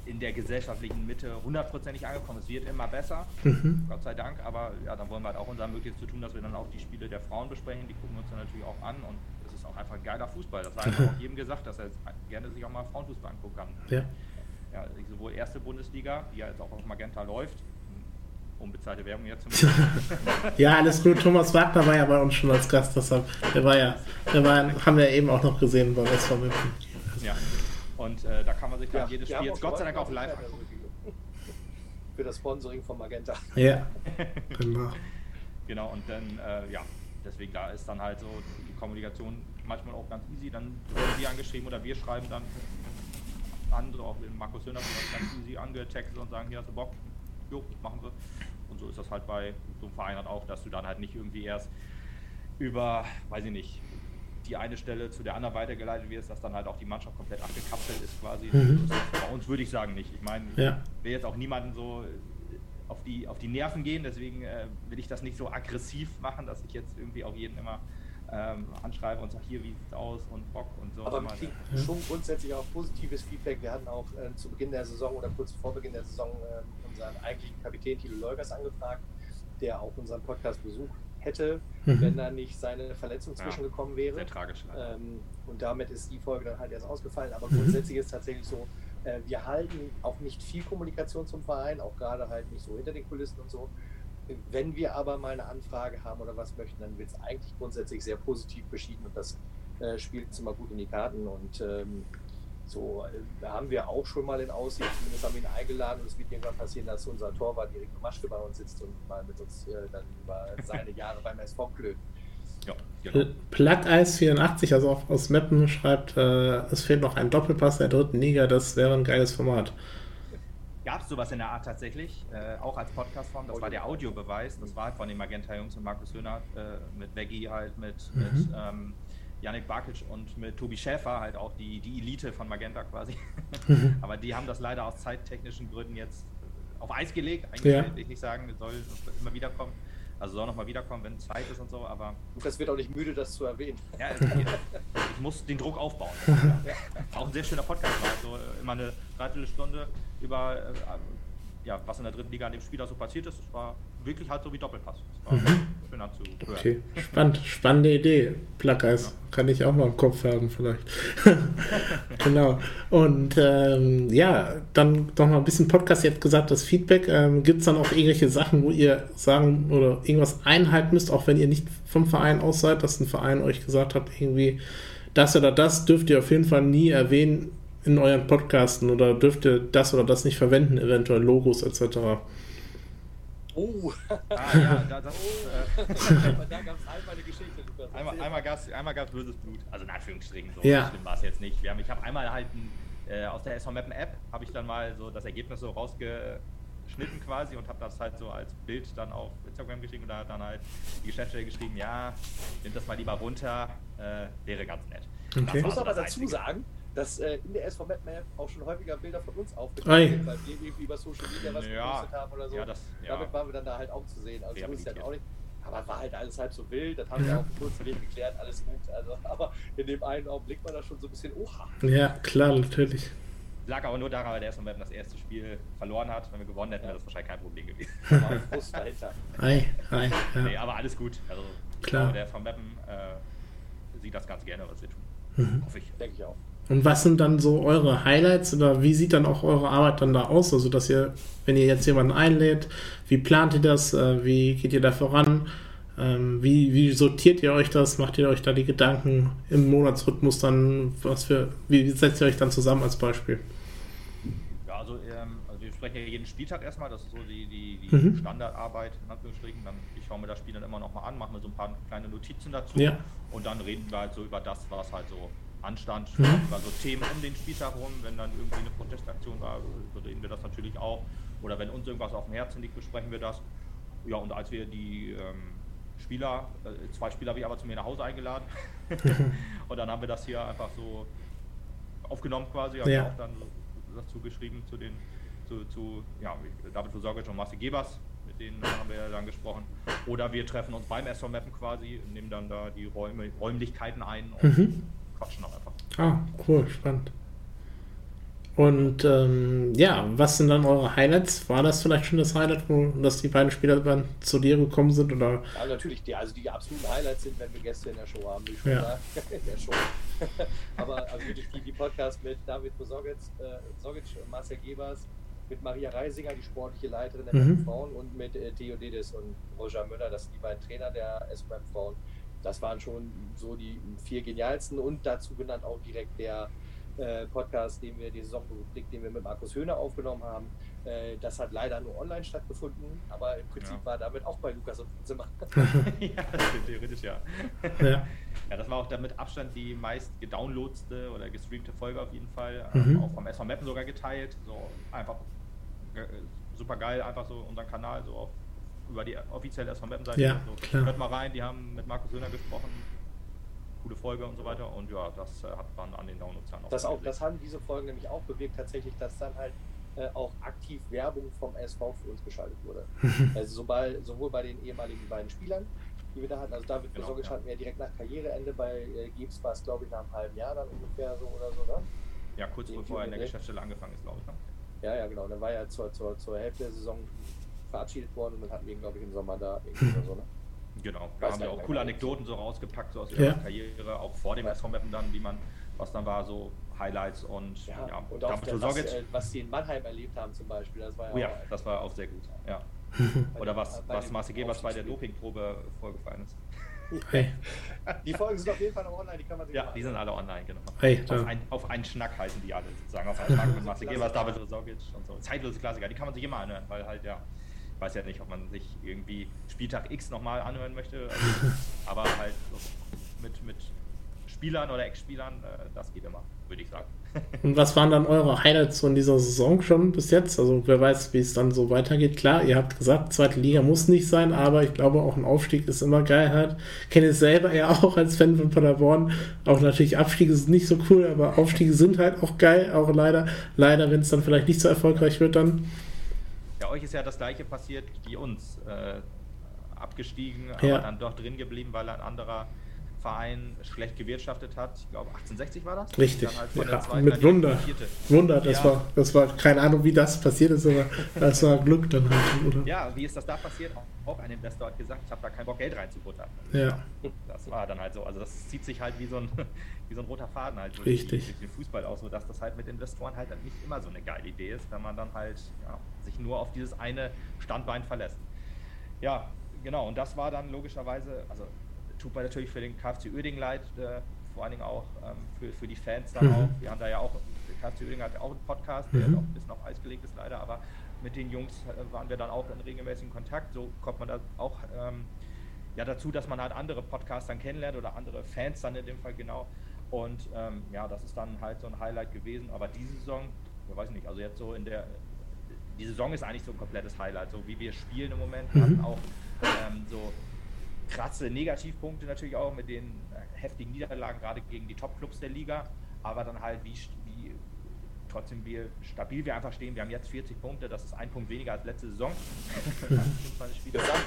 in der gesellschaftlichen Mitte hundertprozentig angekommen. Es wird immer besser, mhm. Gott sei Dank, aber ja, dann wollen wir halt auch unser Möglichstes zu tun, dass wir dann auch die Spiele der Frauen besprechen, die gucken wir uns dann natürlich auch an und es ist auch einfach ein geiler Fußball. Das hat auch jedem gesagt, dass er gerne sich auch mal Frauenfußball angucken kann. Ja. ja. sowohl erste Bundesliga, die ja jetzt auch auf Magenta läuft, unbezahlte Werbung jetzt Ja, alles gut. Thomas Wagner war ja bei uns schon als Gast, deshalb, der war ja, der war, haben wir eben auch noch gesehen beim SV München. Ja. Und äh, da kann man sich dann ja, jedes Spiel jetzt Gott sei Dank auch live angucken. Für das Sponsoring von Magenta. Ja, genau. genau, und dann, äh, ja, deswegen da ist dann halt so die Kommunikation manchmal auch ganz easy. Dann werden sie angeschrieben oder wir schreiben dann andere, auch Markus Höhner, ganz easy angetextet und sagen, hier hast du Bock, jo, machen wir. Und so ist das halt bei so einem Verein halt auch, dass du dann halt nicht irgendwie erst über, weiß ich nicht, die eine Stelle zu der anderen weitergeleitet wirst, dass dann halt auch die Mannschaft komplett abgekapselt ist quasi. Mhm. Bei uns würde ich sagen nicht. Ich meine, ja. ich will jetzt auch niemanden so auf die, auf die Nerven gehen, deswegen äh, will ich das nicht so aggressiv machen, dass ich jetzt irgendwie auch jeden immer ähm, anschreibe und sage, hier, wie sieht's aus und Bock und so. Aber wir kriegen ja. schon grundsätzlich auch positives Feedback. Wir hatten auch äh, zu Beginn der Saison oder kurz vor Beginn der Saison äh, unseren eigentlichen Kapitän Thilo Leugers angefragt, der auch unseren Podcast besucht hätte, mhm. wenn da nicht seine Verletzung zwischengekommen wäre. Sehr tragisch. Ähm, und damit ist die Folge dann halt erst ausgefallen. Aber mhm. grundsätzlich ist tatsächlich so, äh, wir halten auch nicht viel Kommunikation zum Verein, auch gerade halt nicht so hinter den Kulissen und so. Wenn wir aber mal eine Anfrage haben oder was möchten, dann wird es eigentlich grundsätzlich sehr positiv beschieden und das äh, spielt uns immer gut in die Karten. Und ähm, so äh, haben wir auch schon mal in Aussicht, zumindest haben wir ihn eingeladen und es wird irgendwann passieren, dass unser Torwart Erik Maschke bei uns sitzt und mal mit uns äh, dann über seine Jahre beim SV klönt. Ja, genau. Plug Eis 84, also auch aus Meppen, schreibt, äh, es fehlt noch ein Doppelpass der dritten Liga, das wäre ein geiles Format. Gab es sowas in der Art tatsächlich, äh, auch als Podcastform, das war der Audiobeweis, das war halt von den Magenta-Jungs und Markus Höhner äh, mit Veggie halt, mit, mhm. mit ähm, Yannick Barkic und mit Tobi Schäfer, halt auch die, die Elite von Magenta quasi. Mhm. Aber die haben das leider aus zeittechnischen Gründen jetzt auf Eis gelegt. Eigentlich ja. will ich nicht sagen, soll immer wieder kommen. Also soll nochmal wiederkommen, wenn Zeit ist und so, aber. Lukas wird auch nicht müde, das zu erwähnen. Ja, also ich muss den Druck aufbauen. Ja. Auch ein sehr schöner Podcast war. So äh, immer eine Dreiviertelstunde über äh, ja, was in der dritten Liga an dem Spieler so passiert ist. Es war wirklich halt so wie Doppelpass. Das war mhm. schön anzuhören. Okay, spannend. Spannende Idee. Plackers. Ja. Kann ich auch mal im Kopf haben, vielleicht. genau. Und ähm, ja, dann noch mal ein bisschen Podcast. Ihr habt gesagt, das Feedback. Ähm, Gibt es dann auch irgendwelche Sachen, wo ihr sagen oder irgendwas einhalten müsst, auch wenn ihr nicht vom Verein aus seid, dass ein Verein euch gesagt hat, irgendwie das oder das dürft ihr auf jeden Fall nie erwähnen in euren Podcasten oder dürft ihr das oder das nicht verwenden, eventuell Logos etc. Oh. Ah, ja, da, das, oh. Äh, da gab es einmal eine Geschichte. Einmal, einmal gab es einmal böses Blut. Also in Anführungsstrichen, so ja. schlimm war es jetzt nicht. Wir haben, ich habe einmal halt ein, äh, aus der SV Mappen App habe ich dann mal so das Ergebnis so rausgeschnitten quasi und habe das halt so als Bild dann auf Instagram geschrieben und da hat dann halt die Geschäftsstelle geschrieben, ja, nimm das mal lieber runter, äh, wäre ganz nett. Okay. Ich muss aber dazu sagen, dass äh, in der SV Map auch schon häufiger Bilder von uns aufgetaucht sind, weil wir irgendwie über Social Media was ja. gepostet haben oder so. Ja, das, ja. Damit waren wir dann da halt auch zu sehen. Also wusste ich auch nicht. Aber war halt alles halb so wild, das haben wir auch kurz Weg geklärt, alles gut. Also, aber in dem einen Augenblick war das schon so ein bisschen oha. Ja, klar, natürlich. Lag aber nur daran, weil der SV Map das erste Spiel verloren hat. Wenn wir gewonnen hätten, wäre das wahrscheinlich kein Problem gewesen. Aber Frust dahinter. Ei, ei, ja. Nee, aber alles gut. Also, klar. der von Mappen äh, sieht das ganz gerne, was wir tun. Mhm. Hoffe ich. Denke ich auch. Und was sind dann so eure Highlights oder wie sieht dann auch eure Arbeit dann da aus? Also, dass ihr, wenn ihr jetzt jemanden einlädt, wie plant ihr das? Äh, wie geht ihr da voran? Ähm, wie, wie sortiert ihr euch das? Macht ihr euch da die Gedanken im Monatsrhythmus dann? Was für, wie setzt ihr euch dann zusammen als Beispiel? Ja, also, ähm, also wir sprechen ja jeden Spieltag erstmal, das ist so die, die, die mhm. Standardarbeit in Anführungsstrichen. Dann, ich schaue mir das Spiel dann immer nochmal an, mache mir so ein paar kleine Notizen dazu ja. und dann reden wir halt so über das, was halt so anstand, mhm. über so Themen um den Spieltag rum. Wenn dann irgendwie eine Protestaktion war, so reden wir das natürlich auch. Oder wenn uns irgendwas auf dem Herzen liegt, besprechen wir das. Ja, und als wir die ähm, Spieler, äh, zwei Spieler habe ich aber zu mir nach Hause eingeladen. und dann haben wir das hier einfach so aufgenommen quasi, haben ja. auch dann dazu geschrieben zu den, zu, zu ja, David Vosorgic und Marcel Gebers, mit denen haben wir dann gesprochen. Oder wir treffen uns beim SV Mappen quasi, nehmen dann da die Räume, Räumlichkeiten ein und mhm quatschen auch einfach. Ah, cool, spannend. Und ähm, ja, was sind dann eure Highlights? War das vielleicht schon das Highlight, wo dass die beiden Spieler dann zu dir gekommen sind? Oder? Ja, natürlich. Die, also die absoluten Highlights sind, wenn wir Gäste in der Show haben, wie schon ja. in der Show. Aber also wirklich die, die Podcast mit David Bosogic, äh, und Marcel Gebers, mit Maria Reisinger, die sportliche Leiterin der mhm. Frauen, und mit äh, Theo Dedes und Roger Müller, das sind die beiden Trainer der SBM Frauen das waren schon so die vier genialsten und dazu genannt auch direkt der äh, Podcast, den wir, die Saisonrubrik, den wir mit Markus Höhner aufgenommen haben. Äh, das hat leider nur online stattgefunden, aber im Prinzip ja. war damit auch bei Lukas und Zimmer. ja, theoretisch ja. ja. Ja, das war auch damit Abstand die meist gedownloadste oder gestreamte Folge auf jeden Fall. Mhm. Auch vom SV Mappen sogar geteilt. So einfach super geil, einfach so unseren Kanal so auf, über die offizielle SV Seite. Ja, so. klar. Hört mal rein, die haben mit Markus Söhner gesprochen. Coole Folge und so weiter. Und ja, das äh, hat man an den Downloads auch. Das, auch das haben diese Folgen nämlich auch bewirkt, tatsächlich, dass dann halt äh, auch aktiv Werbung vom SV für uns geschaltet wurde. also sobald, sowohl bei den ehemaligen beiden Spielern, die wir da hatten, also David genau, Besorge ja. hatten wir direkt nach Karriereende, bei äh, Gibbs war es glaube ich nach einem halben Jahr dann ungefähr so oder so, ne? Ja, kurz bevor er in der Geschäftsstelle angefangen ist, glaube ich. Ne? Ja, ja, genau. Dann war er zur, zur, zur Hälfte der Saison verabschiedet worden und dann hatten wir ihn, glaube ich, im Sommer da irgendwie oder so, ne? Genau, da haben wir auch coole Anekdoten so rausgepackt, so aus ihrer ja. Karriere, auch vor dem SV-Mappen dann, wie man, was dann war, so Highlights und ja, ja und auch der, was, äh, was die in Mannheim erlebt haben zum Beispiel, das war ja, oh, ja das war auch sehr gut, ja. Oder was, was Marcel Gebers bei der Dopingprobe vorgefallen ist. Hey. Die Folgen sind auf jeden Fall noch online, die kann man sich Ja, die sind alle online, genau. Hey, auf, ein, auf, einen Schnack heißen die alle sozusagen. Auf einen Schnack mit Marcel Gebers, David Rosogic und so. Zeitlose Klassiker, die kann man sich immer anhören, weil halt ja, ich weiß ja nicht, ob man sich irgendwie Spieltag X nochmal anhören möchte, also, aber halt mit, mit Spielern oder Ex-Spielern, äh, das geht immer, würde ich sagen. Und was waren dann eure Highlights von dieser Saison schon bis jetzt? Also wer weiß, wie es dann so weitergeht. Klar, ihr habt gesagt, zweite Liga muss nicht sein, aber ich glaube auch ein Aufstieg ist immer geil halt. Kenne es selber ja auch als Fan von Paderborn. Auch natürlich Abstiege sind nicht so cool, aber Aufstiege sind halt auch geil. Auch leider, leider, wenn es dann vielleicht nicht so erfolgreich wird, dann. Euch ist ja das gleiche passiert wie uns. Äh, abgestiegen, aber ja. dann doch drin geblieben, weil ein anderer Verein schlecht gewirtschaftet hat. Ich glaube 1860 war das. Richtig. Halt ja, mit Wunder. Wunder, das ja. war, das war keine Ahnung, wie das passiert ist, aber das war Glück dann halt. Oder? Ja, wie ist das da passiert? Auch ein Investor hat gesagt, ich habe da keinen Bock Geld reinzubuttern. Ja. Das war dann halt so. Also das zieht sich halt wie so ein, wie so ein roter Faden halt durch, Richtig. Die, durch den Fußball aus, sodass das halt mit Investoren halt nicht immer so eine geile Idee ist, wenn man dann halt ja, sich nur auf dieses eine Standbein verlässt. Ja, genau. Und das war dann logischerweise, also tut mir natürlich für den KFC Uerding leid, äh, vor allen Dingen auch ähm, für, für die Fans dann mhm. auch. Wir haben da ja auch, der KFC Uerding hat auch einen Podcast, der mhm. noch ein bisschen auf Eis gelegt ist leider, aber mit den Jungs äh, waren wir dann auch in regelmäßigen Kontakt. So kommt man da auch ähm, ja, dazu, dass man halt andere Podcasts dann kennenlernt oder andere Fans dann in dem Fall genau. Und ähm, ja, das ist dann halt so ein Highlight gewesen. Aber diese Saison, ich weiß nicht, also jetzt so in der, die Saison ist eigentlich so ein komplettes Highlight, so wie wir spielen im Moment. Mhm. auch ähm, so krasse Negativpunkte natürlich auch mit den äh, heftigen Niederlagen, gerade gegen die Top-Clubs der Liga, aber dann halt, wie, wie trotzdem wir stabil wir einfach stehen. Wir haben jetzt 40 Punkte, das ist ein Punkt weniger als letzte Saison. Gesamt.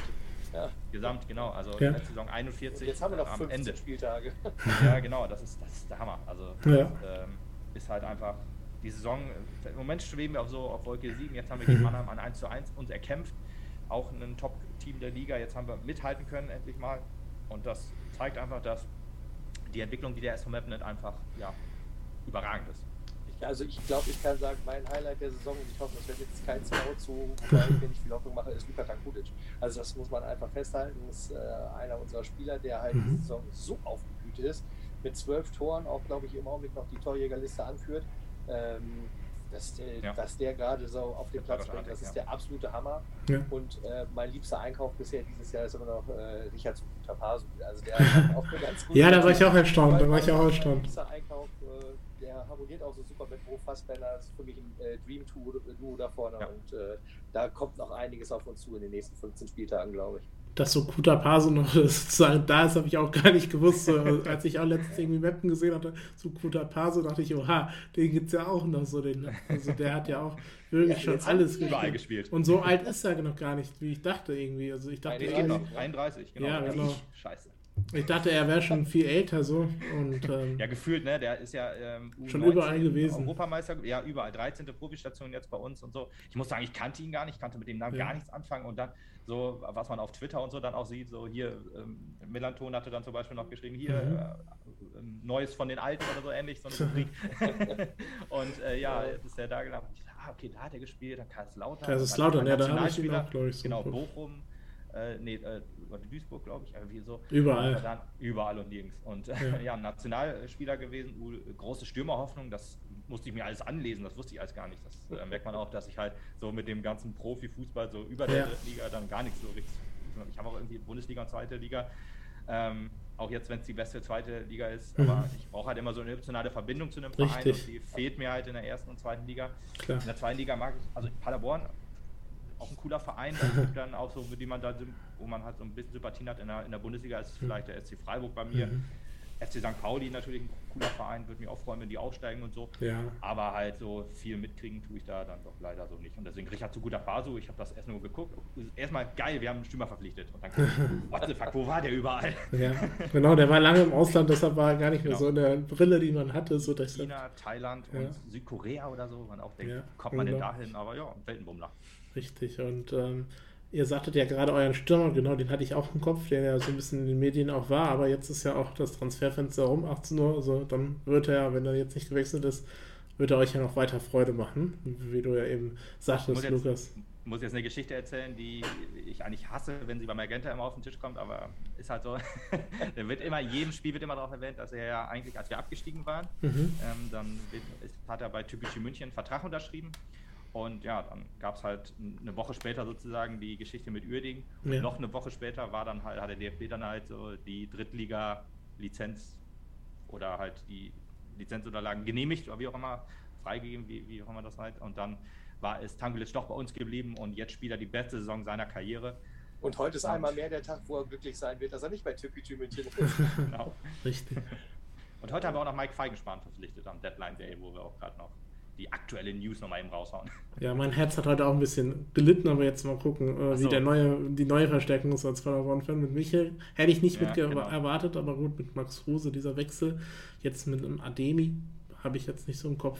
Ja. Gesamt, genau. Also ja. letzte Saison 41 jetzt haben wir noch äh, am 15 Ende. Spieltage. ja, genau, das ist, das ist der Hammer. Also ja. das, ähm, ist halt einfach die Saison, im Moment schweben wir auf so auf Wolke 7, jetzt haben wir gegen. Mannheim ein 1 zu 1 uns erkämpft auch ein Top-Team der Liga. Jetzt haben wir mithalten können, endlich mal. Und das zeigt einfach, dass die Entwicklung, die der SV Mapnet einfach ja, überragend ist. Also ich glaube, ich kann sagen, mein Highlight der Saison, und ich hoffe, das wird jetzt kein Scout zu, wenn ich viel Hoffnung mache, ist Luka Takutic. Also das muss man einfach festhalten. Das ist äh, einer unserer Spieler, der halt mhm. die Saison so aufgeblüht ist. Mit zwölf Toren auch, glaube ich, im Augenblick noch die Torjägerliste anführt. Ähm, dass der, ja. dass der gerade so auf den Platz bringt, das ist ja. der absolute Hammer. Ja. Und äh, mein liebster Einkauf bisher dieses Jahr ist immer noch äh, Richard Tapasu. Also der hat auch eine ganz gute Ja, da war ich auch erstaunt. Da war ich auch erstaunt. Mein liebster Einkauf, äh, der harmoniert auch so super mit Mo Fassbender. Das ist für mich ein äh, Dream Duo da vorne. Und äh, da kommt noch einiges auf uns zu in den nächsten 15 Spieltagen, glaube ich dass so Kuta Paso noch sozusagen da ist, habe ich auch gar nicht gewusst. So, als ich auch letztens irgendwie Mappen gesehen hatte, zu Kuta Paso, dachte ich, oha, den gibt es ja auch noch so. Den, also der hat ja auch wirklich ja, schon alles gespielt. gespielt. Und so alt ist er noch gar nicht, wie ich dachte irgendwie. Also ich dachte, 31, 31 genau. Ja, genau. Scheiße. Ich dachte, er wäre schon viel älter so. Und, ähm, ja, gefühlt, ne? Der ist ja ähm, schon überall gewesen. Europameister, ja, überall. 13. Profistation jetzt bei uns und so. Ich muss sagen, ich kannte ihn gar nicht, ich kannte mit dem Namen ja. gar nichts anfangen. Und dann so, was man auf Twitter und so dann auch sieht, so hier, ähm, Melanton hatte dann zum Beispiel noch geschrieben, hier, mhm. äh, ähm, Neues von den Alten oder so ähnlich, so eine Rubrik. und äh, ja, jetzt ist er da gelaufen. Ah, okay, da hat er gespielt, dann Kaiserslautern. Kaiserslautern, ja, da habe ich ihn auch, glaube ich, so Genau, Bochum äh, nee, äh, Duisburg, glaube ich, irgendwie so. Überall. Dann, überall und nirgends. Und äh, ja. ja, Nationalspieler gewesen, große Stürmerhoffnung, das musste ich mir alles anlesen, das wusste ich alles gar nicht. Das äh, merkt man auch, dass ich halt so mit dem ganzen Profifußball so über der ja. Liga dann gar nichts so richtig. Ich habe auch irgendwie Bundesliga und zweite Liga. Ähm, auch jetzt, wenn es die beste zweite Liga ist, mhm. aber ich brauche halt immer so eine emotionale Verbindung zu einem Verein Richtig. und die fehlt mir halt in der ersten und zweiten Liga. Klar. In der zweiten Liga mag ich, also Paderborn auch ein cooler Verein, dann auch so, die man da, wo man halt so ein bisschen Sympathien hat in der, in der Bundesliga, ist vielleicht der SC Freiburg bei mir. Mhm. FC St. Pauli natürlich ein cooler Verein, würde mich auch freuen, wenn die aufsteigen und so. Ja. Aber halt so viel mitkriegen tue ich da dann doch leider so nicht. Und deswegen Richard zu guter Faso, ich habe das erst nur geguckt. Erstmal geil, wir haben einen Stürmer verpflichtet. Und dann, what the fuck, wo war der überall? Ja, genau, der war lange im Ausland, deshalb war gar nicht mehr genau. so in der Brille, die man hatte. So China, Thailand ja. und Südkorea oder so. Man auch denkt, ja, kommt man genau. denn dahin? Aber ja, Weltenbummler. Richtig, und ähm, Ihr sagtet ja gerade euren Stürmer, genau, den hatte ich auch im Kopf, der ja so ein bisschen in den Medien auch war, aber jetzt ist ja auch das Transferfenster um 18 Uhr, also dann wird er, wenn er jetzt nicht gewechselt ist, wird er euch ja noch weiter Freude machen, wie du ja eben sagtest, Lukas. Ich muss jetzt eine Geschichte erzählen, die ich eigentlich hasse, wenn sie bei Magenta immer auf den Tisch kommt, aber ist halt so. der wird immer, jedem Spiel wird immer darauf erwähnt, dass er ja eigentlich, als wir abgestiegen waren, mhm. ähm, dann wird, ist, hat er bei Typische München einen Vertrag unterschrieben und ja, dann gab es halt eine Woche später sozusagen die Geschichte mit Uerding. Und ja. noch eine Woche später war dann halt, hat der DFB dann halt so die Drittliga-Lizenz oder halt die Lizenzunterlagen genehmigt oder wie auch immer, freigegeben, wie, wie auch immer das halt. Und dann war es Tangulic doch bei uns geblieben und jetzt spielt er die beste Saison seiner Karriere. Und heute ist einmal mehr der Tag, wo er glücklich sein wird, dass er nicht bei Türkgücü München ist. genau. Richtig. Und heute haben wir auch noch Mike Feigenspan verpflichtet am Deadline Day, wo wir auch gerade noch die aktuelle News nochmal eben raushauen. Ja, mein Herz hat heute auch ein bisschen gelitten, aber jetzt mal gucken, äh, so. wie der neue, die neue Verstärkung ist als Paderborn-Fan mit Michael. Hätte ich nicht ja, mit genau. erwartet, aber gut, mit Max Ruse, dieser Wechsel. Jetzt mit einem Ademi habe ich jetzt nicht so im Kopf.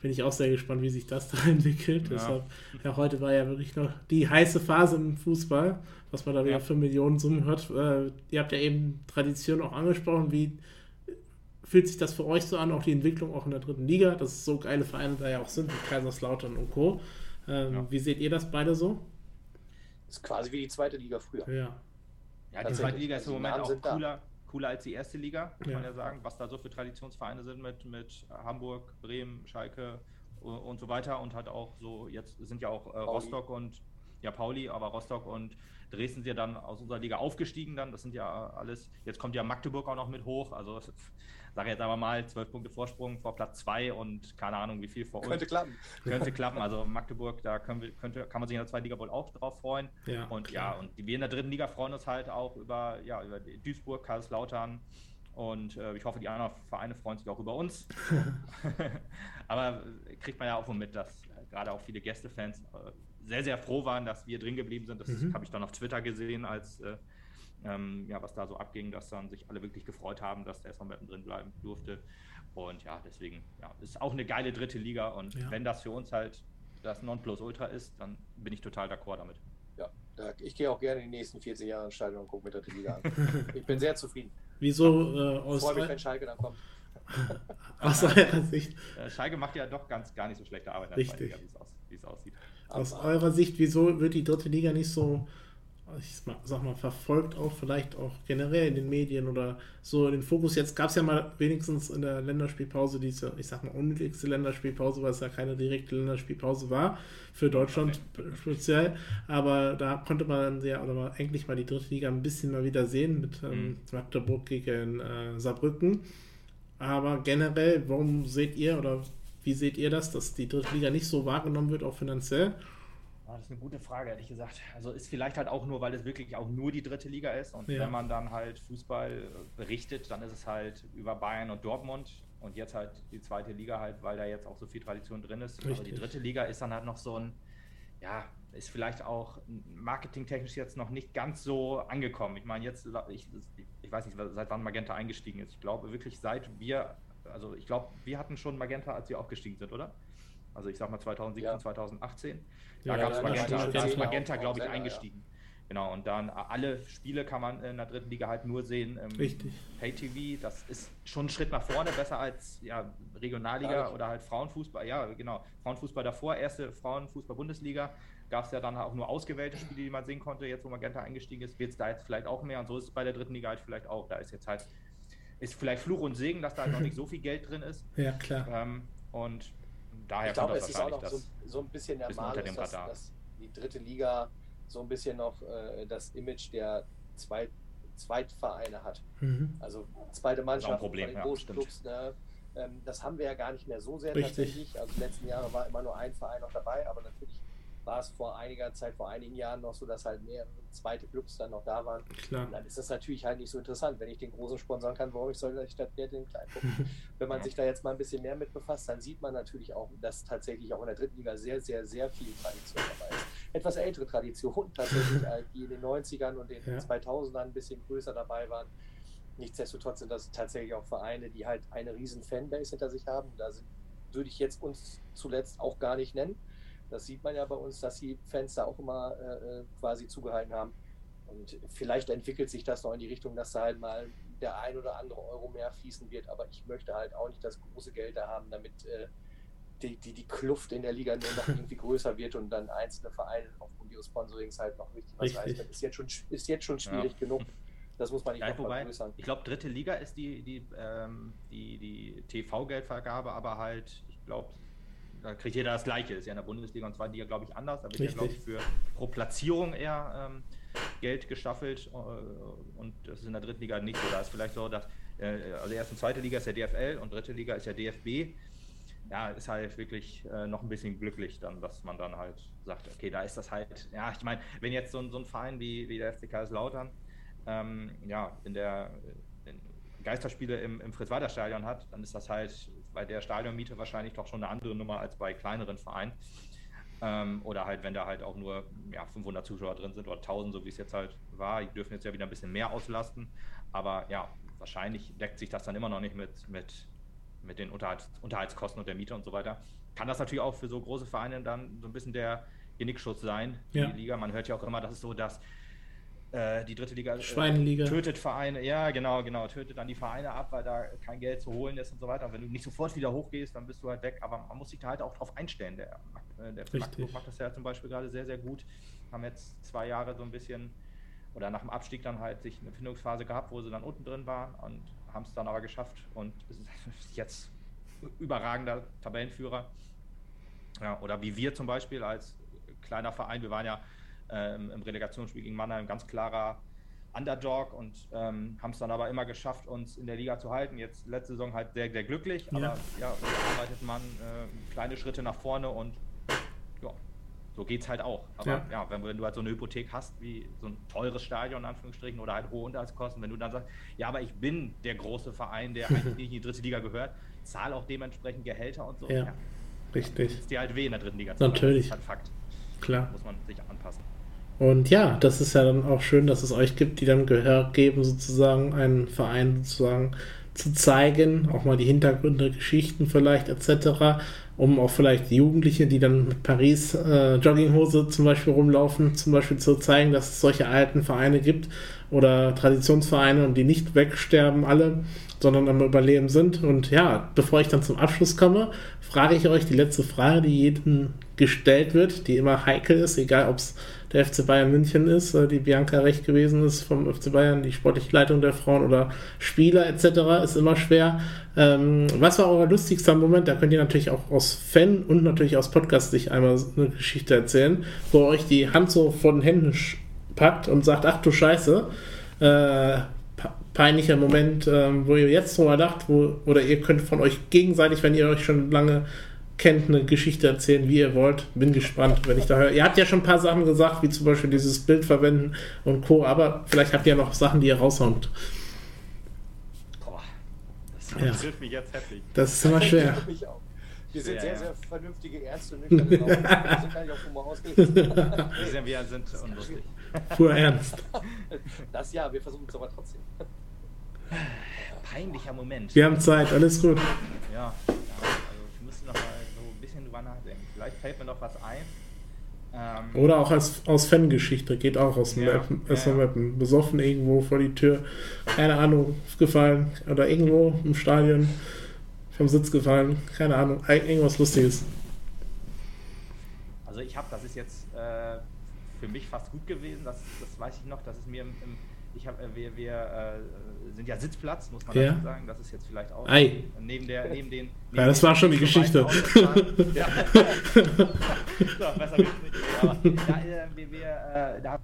Bin ich auch sehr gespannt, wie sich das da entwickelt. Ja. Deshalb, ja, heute war ja wirklich noch die heiße Phase im Fußball, was man da wieder für Millionen Summen hört. Äh, ihr habt ja eben Tradition auch angesprochen, wie fühlt sich das für euch so an, auch die Entwicklung auch in der dritten Liga, dass es so geile Vereine da ja auch sind, wie Kaiserslautern und Co. Ähm, ja. Wie seht ihr das beide so? Das ist quasi wie die zweite Liga früher. Ja. Ja, die zweite Liga ist im Moment auch cooler, cooler als die erste Liga, kann ja. man ja sagen, was da so für Traditionsvereine sind mit, mit Hamburg, Bremen, Schalke und so weiter und hat auch so, jetzt sind ja auch äh, Rostock und ja Pauli, aber Rostock und Dresden sind ja dann aus unserer Liga aufgestiegen dann, das sind ja alles, jetzt kommt ja Magdeburg auch noch mit hoch, also sage jetzt aber mal, zwölf Punkte Vorsprung vor Platz zwei und keine Ahnung, wie viel vor uns. Könnte klappen. Könnte klappen. Also Magdeburg, da können wir, könnte, kann man sich in der zweiten Liga wohl auch drauf freuen. Ja, und klar. ja, und wir in der dritten Liga freuen uns halt auch über, ja, über Duisburg, Karlslautern. Und äh, ich hoffe, die anderen Vereine freuen sich auch über uns. aber kriegt man ja auch mit, dass äh, gerade auch viele Gästefans äh, sehr, sehr froh waren, dass wir drin geblieben sind. Das mhm. habe ich dann auf Twitter gesehen, als äh, ähm, ja, was da so abging, dass dann sich alle wirklich gefreut haben, dass der SV Meppen drin bleiben durfte. Und ja, deswegen, ja, ist auch eine geile dritte Liga. Und ja. wenn das für uns halt das Nonplusultra ist, dann bin ich total d'accord damit. Ja, ich gehe auch gerne in die nächsten 40 Jahre in Stadion und gucke mir dritte Liga an. ich bin sehr zufrieden. Wieso äh, aus. Ich freue mich, wenn Schalke dann kommt. Aus eurer Sicht. Äh, Schalke macht ja doch ganz gar nicht so schlechte Arbeit, Richtig. wie es aussieht. Aus eurer Sicht, wieso wird die dritte Liga nicht so ich sag mal, verfolgt auch vielleicht auch generell in den Medien oder so den Fokus. Jetzt gab es ja mal wenigstens in der Länderspielpause diese, ich sag mal, unnötigste Länderspielpause, weil es ja keine direkte Länderspielpause war, für Deutschland speziell. Aber da konnte man ja, oder mal eigentlich mal die dritte Liga ein bisschen mal wieder sehen mit ähm, mhm. Magdeburg gegen äh, Saarbrücken. Aber generell, warum seht ihr oder wie seht ihr das, dass die dritte Liga nicht so wahrgenommen wird, auch finanziell? Ah, das ist eine gute Frage, ehrlich gesagt. Also ist vielleicht halt auch nur, weil es wirklich auch nur die dritte Liga ist. Und ja. wenn man dann halt Fußball äh, berichtet, dann ist es halt über Bayern und Dortmund und jetzt halt die zweite Liga halt, weil da jetzt auch so viel Tradition drin ist. Richtig. Aber die dritte Liga ist dann halt noch so ein, ja, ist vielleicht auch marketingtechnisch jetzt noch nicht ganz so angekommen. Ich meine, jetzt, ich, ich weiß nicht, seit wann Magenta eingestiegen ist. Ich glaube wirklich, seit wir, also ich glaube, wir hatten schon Magenta, als wir aufgestiegen sind, oder? Also ich sag mal 2017, ja. 2018. Da ja, gab es Magenta, da ist Magenta, glaube ich, eingestiegen. Genau, und dann alle Spiele kann man in der dritten Liga halt nur sehen im Richtig. Pay-TV. Das ist schon ein Schritt nach vorne, besser als ja, Regionalliga ja, oder halt Frauenfußball. Ja, genau. Frauenfußball davor, erste Frauenfußball-Bundesliga. Gab es ja dann auch nur ausgewählte Spiele, die man sehen konnte. Jetzt, wo Magenta eingestiegen ist, wird es da jetzt vielleicht auch mehr. Und so ist es bei der dritten Liga halt vielleicht auch. Da ist jetzt halt, ist vielleicht Fluch und Segen, dass da halt noch nicht so viel Geld drin ist. Ja, klar. Ähm, und daher ich glaube, es ist auch noch so, so, ein bisschen der Malus, dass, dass, die dritte Liga so ein bisschen noch äh, das Image der Zweit Zweitvereine hat. Mhm. Also zweite Mannschaft Problem, bei den großen Clubs. Ne? Ähm, das haben wir ja gar nicht mehr so sehr Richtig. tatsächlich. Also die letzten Jahre war immer nur ein Verein noch dabei, aber natürlich war es vor einiger Zeit, vor einigen Jahren noch so, dass halt mehrere zweite Clubs dann noch da waren. Klar. Und dann ist das natürlich halt nicht so interessant. Wenn ich den großen sponsern kann, warum ich soll ich statt der den kleinen gucken? Wenn man sich da jetzt mal ein bisschen mehr mit befasst, dann sieht man natürlich auch, dass tatsächlich auch in der dritten Liga sehr, sehr, sehr viel Tradition dabei ist. Etwas ältere Tradition tatsächlich, die in den 90ern und den ja. 2000ern ein bisschen größer dabei waren. Nichtsdestotrotz sind das tatsächlich auch Vereine, die halt eine riesen Fanbase hinter sich haben. Da sind, würde ich jetzt uns zuletzt auch gar nicht nennen. Das sieht man ja bei uns, dass die Fans da auch immer äh, äh, quasi zugehalten haben. Und vielleicht entwickelt sich das noch in die Richtung, dass da halt mal der ein oder andere Euro mehr fließen wird. Aber ich möchte halt auch nicht das große Geld da haben, damit äh, die, die, die Kluft in der Liga nur noch irgendwie größer wird und dann einzelne Vereine aufgrund ihres Sponsorings halt noch richtig was reißen. Ist jetzt schon, ist jetzt schon schwierig ja. genug. Das muss man nicht ja, noch wobei, vergrößern. Ich glaube, dritte Liga ist die, die, ähm, die, die TV-Geldvergabe, aber halt, ich glaube, da kriegt jeder das Gleiche. Das ist ja in der Bundesliga und zweiten Liga, glaube ich, anders. Da wird ja, glaube ich, für pro Platzierung eher ähm, Geld gestaffelt äh, und das ist in der dritten Liga nicht so. Da ist vielleicht so, dass äh, also erste und zweite Liga ist ja DFL und dritte Liga ist ja DFB. Ja, ist halt wirklich äh, noch ein bisschen glücklich dann, dass man dann halt sagt, okay, da ist das halt, ja, ich meine, wenn jetzt so, so ein Verein wie, wie der FCK Lautern ähm, ja, in der in Geisterspiele im, im Fritz-Walter-Stadion hat, dann ist das halt bei der Stadionmiete wahrscheinlich doch schon eine andere Nummer als bei kleineren Vereinen. Ähm, oder halt, wenn da halt auch nur ja, 500 Zuschauer drin sind oder 1000, so wie es jetzt halt war. Die dürfen jetzt ja wieder ein bisschen mehr auslasten. Aber ja, wahrscheinlich deckt sich das dann immer noch nicht mit, mit, mit den Unterhalts, Unterhaltskosten und der Miete und so weiter. Kann das natürlich auch für so große Vereine dann so ein bisschen der Genickschutz sein, ja. die Liga. Man hört ja auch immer, dass es so, dass äh, die dritte Liga äh, tötet Vereine, ja genau, genau, tötet dann die Vereine ab, weil da kein Geld zu holen ist und so weiter. Und wenn du nicht sofort wieder hochgehst, dann bist du halt weg. Aber man muss sich da halt auch drauf einstellen. Der, äh, der Magdeburg macht das ja zum Beispiel gerade sehr, sehr gut. Haben jetzt zwei Jahre so ein bisschen oder nach dem Abstieg dann halt sich eine Findungsphase gehabt, wo sie dann unten drin waren und haben es dann aber geschafft und jetzt überragender Tabellenführer. Ja, oder wie wir zum Beispiel als kleiner Verein, wir waren ja ähm, im Relegationsspiel gegen Mannheim ganz klarer Underdog und ähm, haben es dann aber immer geschafft, uns in der Liga zu halten. Jetzt letzte Saison halt sehr, sehr glücklich, ja. aber ja, so arbeitet man äh, kleine Schritte nach vorne und ja, so geht es halt auch. Aber ja, ja wenn, wenn, du halt so eine Hypothek hast, wie so ein teures Stadion in Anführungsstrichen oder halt hohe Unterhaltskosten, wenn du dann sagst, ja, aber ich bin der große Verein, der eigentlich nicht in die dritte Liga gehört, zahle auch dementsprechend Gehälter und so. Ja, ja. richtig. Ist dir halt weh in der dritten Liga. Natürlich. Das ist halt Fakt. Klar. muss man sich anpassen. Und ja, das ist ja dann auch schön, dass es euch gibt, die dann Gehör geben, sozusagen einen Verein sozusagen zu zeigen, auch mal die Hintergründe, Geschichten vielleicht etc., um auch vielleicht Jugendliche, die dann mit Paris äh, Jogginghose zum Beispiel rumlaufen, zum Beispiel zu zeigen, dass es solche alten Vereine gibt oder Traditionsvereine und die nicht wegsterben alle, sondern am Überleben sind. Und ja, bevor ich dann zum Abschluss komme, frage ich euch die letzte Frage, die jedem gestellt wird, die immer heikel ist, egal ob es der FC Bayern München ist, äh, die Bianca recht gewesen ist vom FC Bayern, die sportliche Leitung der Frauen oder Spieler etc. ist immer schwer. Ähm, was war euer lustigster Moment? Da könnt ihr natürlich auch aus Fan und natürlich aus Podcast sich einmal eine Geschichte erzählen, wo euch die Hand so vor den Händen packt und sagt, ach du Scheiße, äh, peinlicher Moment, äh, wo ihr jetzt drüber lacht, wo, oder ihr könnt von euch gegenseitig, wenn ihr euch schon lange kennt, eine Geschichte erzählen, wie ihr wollt. Bin gespannt, wenn ich da höre. Ihr habt ja schon ein paar Sachen gesagt, wie zum Beispiel dieses Bild verwenden und Co., aber vielleicht habt ihr ja noch Sachen, die ihr raushaut. Boah, das ja. trifft mich jetzt heftig. Das ist immer schwer. Wir sind ja, sehr, sehr vernünftige Ärzte und nüchterne Wir sind gar nicht auf Humor ausgelegt. Wir sind unlustig. Pur ernst. Das ja, wir versuchen es aber trotzdem. Peinlicher Moment. Wir haben Zeit, alles gut. Ja, Vielleicht fällt mir noch was ein. Ähm, Oder auch als, aus Fangeschichte, geht auch aus dem ja, Mappen, aus ja, Mappen. Besoffen irgendwo vor die Tür, keine Ahnung, gefallen. Oder irgendwo im Stadion vom Sitz gefallen, keine Ahnung, irgendwas Lustiges. Also ich habe, das ist jetzt äh, für mich fast gut gewesen, das, das weiß ich noch, dass es mir im, im ich habe, äh, wir, wir äh, sind ja Sitzplatz, muss man ja. dazu sagen. Das ist jetzt vielleicht auch Ei. neben der, neben den. Neben ja, das war schon die Geschichte. ja. so, besser wird's nicht. Aber ja, äh, wir, wir, äh, da,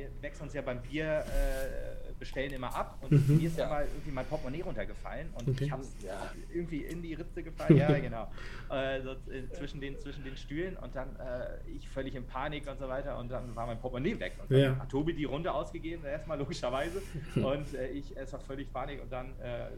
wir wechseln uns ja beim Bier äh, bestellen immer ab und mhm. mir ist ja mal irgendwie mein Portemonnaie runtergefallen und okay. ich habe es ja, irgendwie in die Ritze gefallen. ja, genau. Äh, so, äh, zwischen, den, zwischen den Stühlen und dann äh, ich völlig in Panik und so weiter und dann war mein Portemonnaie weg. Und dann ja. hat Tobi die Runde ausgegeben, erstmal logischerweise. und äh, ich es war völlig Panik und dann äh,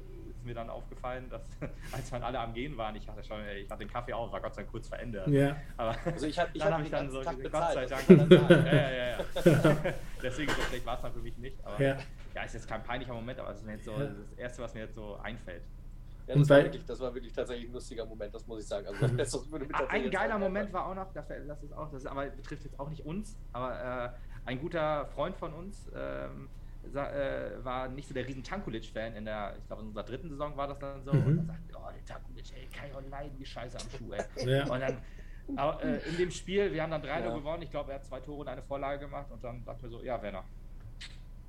ist mir dann aufgefallen, dass als wir alle am Gehen waren, ich hatte schon, ich hatte den Kaffee auf, war Gott sei Dank kurz verändert. Ja. Aber also ich, hab, ich dann habe ich dann so, Tag Gott sei Dank. ja, ja, ja, ja. Deswegen so schlecht war es dann für mich nicht. Aber ja. ja, ist jetzt kein peinlicher Moment, aber es ist mir jetzt so ja. das Erste, was mir jetzt so einfällt. Ja, das, war wirklich, das war wirklich tatsächlich ein lustiger Moment, das muss ich sagen. Also, das, das ein geiler Moment war auch noch, das ist auch, das ist, aber betrifft jetzt auch nicht uns, aber äh, ein guter Freund von uns, ähm, äh, war nicht so der riesen Tankulic-Fan in der, ich glaube in unserer dritten Saison war das dann so. Mhm. Und dann sagt, oh, der Tankulic, ey, kann ich auch leiden, wie scheiße am Schuh, ey. Ja. Und dann aber, äh, in dem Spiel, wir haben dann 3-0 ja. gewonnen, ich glaube, er hat zwei Tore und eine Vorlage gemacht und dann dachten wir so, ja, Werner.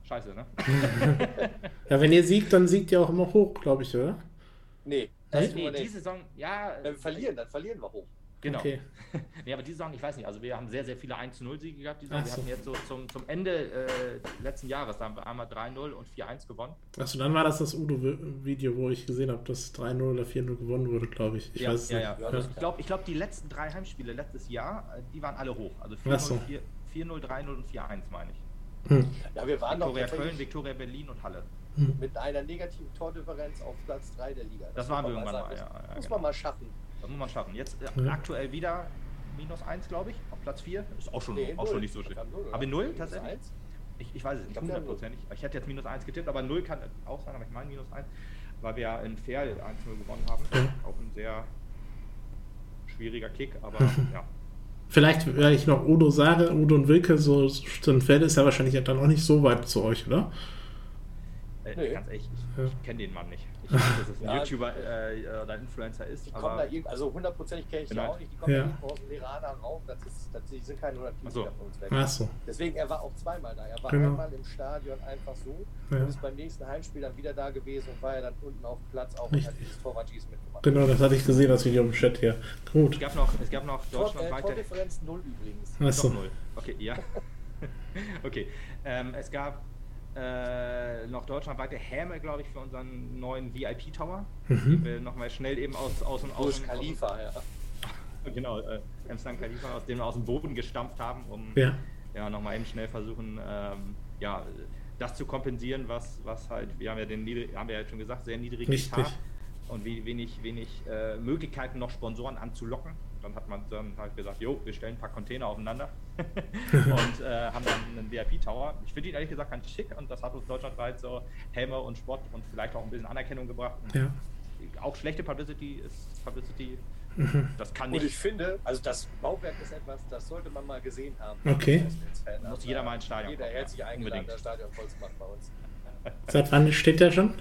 Scheiße, ne? ja, wenn ihr siegt, dann siegt ihr auch immer hoch, glaube ich, oder? Nee, das nee, die Saison, ja. Wenn wir verlieren, dann verlieren wir hoch. Genau. Okay. nee, aber die Saison, ich weiß nicht, also wir haben sehr, sehr viele 1-0-Siege gehabt. Die Saison. Wir hatten jetzt so zum, zum Ende äh, letzten Jahres, da haben wir einmal 3-0 und 4-1 gewonnen. Achso, dann war das das Udo-Video, wo ich gesehen habe, dass 3-0 oder 4-0 gewonnen wurde, glaube ich. Ich ja, weiß ja, ja. ja. Ich glaube, ich glaub, die letzten drei Heimspiele letztes Jahr, äh, die waren alle hoch. Also 4-0, so. 3-0 und 4-1, meine ich. Hm. Ja, wir waren Viktoria Köln, Viktoria Berlin und Halle. Hm. Mit einer negativen Tordifferenz auf Platz 3 der Liga. Das, das waren wir irgendwann mal, ja, ja, Muss genau. man mal schaffen. Das muss man schaffen. Jetzt äh, aktuell wieder minus 1, glaube ich, auf Platz 4. Ist auch schon, nee, auch schon nicht so schlimm. Haben wir 0 tatsächlich? Ich, ich weiß es nicht hundertprozentig. Ich hätte jetzt minus 1 getippt, aber 0 kann auch sein, aber ich meine minus 1, weil wir ja in Fair 1-0 gewonnen haben. Auch ein sehr schwieriger Kick, aber ja. Vielleicht, wenn ich noch Udo sage, Udo und Wilke, so ein Feld ist ja wahrscheinlich dann auch nicht so weit zu euch, oder? Äh, nee. Ganz ehrlich, ich, ja. ich kenne den Mann nicht. Ich weiß, dass es ein ja, YouTuber äh, oder Influencer ist. Die kommen da irgendwie, also hundertprozentig kenne ich die auch nicht, die kommen ja. da irgendwo aus dem Lerana rauf, das, ist, das sind keine 100 Kilometer so. von uns weg. Ach so. Deswegen, er war auch zweimal da. Er war genau. einmal im Stadion einfach so ja. und ist beim nächsten Heimspiel dann wieder da gewesen und war ja dann unten auf dem Platz auch und hat dieses Torwartschießen mitgemacht. Genau, das hatte ich gesehen, das Video im Chat hier. Gut. Es gab noch, es gab noch Deutschland Tor, äh, Tordifferenz 0 übrigens. Ach so. 0. Okay, ja. okay. Ähm, es gab äh, noch deutschlandweite Häme, glaube ich, für unseren neuen VIP-Tower. Mhm. Die wir nochmal schnell eben aus, aus, aus, aus Khalifa, ja. genau, äh, Amsterdam Khalifa, aus dem wir aus dem Boden gestampft haben, um ja, ja nochmal eben schnell versuchen, ähm, ja, das zu kompensieren, was, was halt, wir haben ja den haben wir ja schon gesagt, sehr niedrigen Richtig. und wenig, wenig äh, Möglichkeiten, noch Sponsoren anzulocken dann hat man dann halt gesagt, jo, wir stellen ein paar Container aufeinander und äh, haben dann einen VIP-Tower. Ich finde ihn ehrlich gesagt ganz schick und das hat uns deutschlandweit so Helme und Sport und vielleicht auch ein bisschen Anerkennung gebracht. Ja. Auch schlechte Publicity ist Publicity. Mhm. Das kann nicht. Und ich finde, also das Bauwerk ist etwas, das sollte man mal gesehen haben. Okay. Muss jeder mal ins Stadion Jeder herzlich eingeladen, das Stadion voll zu machen bei uns. Seit wann steht der schon?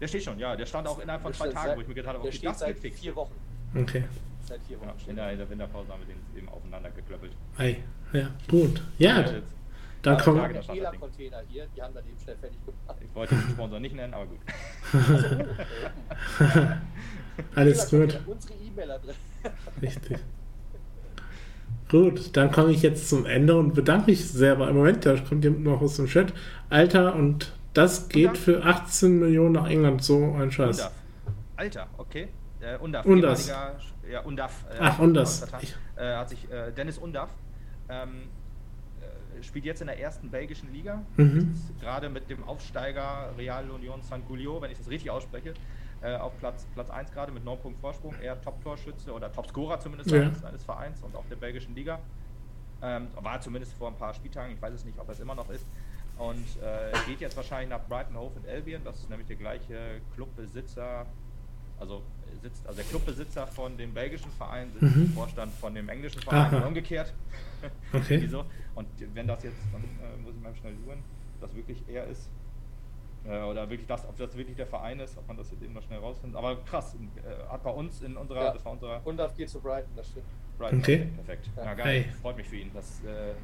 Der steht schon, ja. Der stand auch innerhalb von zwei Tagen, wo ich mir gedacht habe, okay, der steht seit vier Wochen. Okay seit vier Wochen. Ja, in, der, in der Winterpause haben wir den eben aufeinander geklöppelt. Ei, ja, gut. Ja, ja dann kommen wir. Container hier, die haben dann eben schnell fertig gemacht. Ich wollte den Sponsor nicht nennen, aber gut. Alles gut. Unsere E-Mail-Adresse. Richtig. Gut, dann komme ich jetzt zum Ende und bedanke mich sehr. Im Moment, da kommt jemand noch aus dem Chat. Alter, und das geht für 18 Millionen nach England, so ein Scheiß. Alter, okay. Äh, Undaf, Undas. Ja, Undaf. Äh, Ach, Undas. Äh, hat sich äh, Dennis Undaf. Ähm, äh, spielt jetzt in der ersten belgischen Liga. Mhm. Gerade mit dem Aufsteiger Real Union St. Giulio, wenn ich das richtig ausspreche, äh, auf Platz, Platz 1 gerade mit 9 Punkten Vorsprung. Er Top-Torschütze oder Top-Scorer zumindest ja. seines, Vereins und auch der belgischen Liga. Ähm, war zumindest vor ein paar Spieltagen, ich weiß es nicht, ob er es immer noch ist. Und äh, geht jetzt wahrscheinlich nach Brighton Hove und Albion. Das ist nämlich der gleiche Clubbesitzer, also sitzt, also der Clubbesitzer von dem belgischen Verein sitzt mhm. im Vorstand von dem englischen Verein und umgekehrt. Okay. Wieso? Und wenn das jetzt, dann äh, muss ich mal schnell suchen, ob das wirklich er ist. Äh, oder wirklich das, ob das wirklich der Verein ist, ob man das jetzt eben noch schnell rausfindet. Aber krass, äh, hat bei uns in unserer, ja. das war unserer. Und das geht zu Brighton, das stimmt. Brighton, okay. okay. perfekt. Ja, ja geil. Hey. Freut mich für ihn. Das, äh,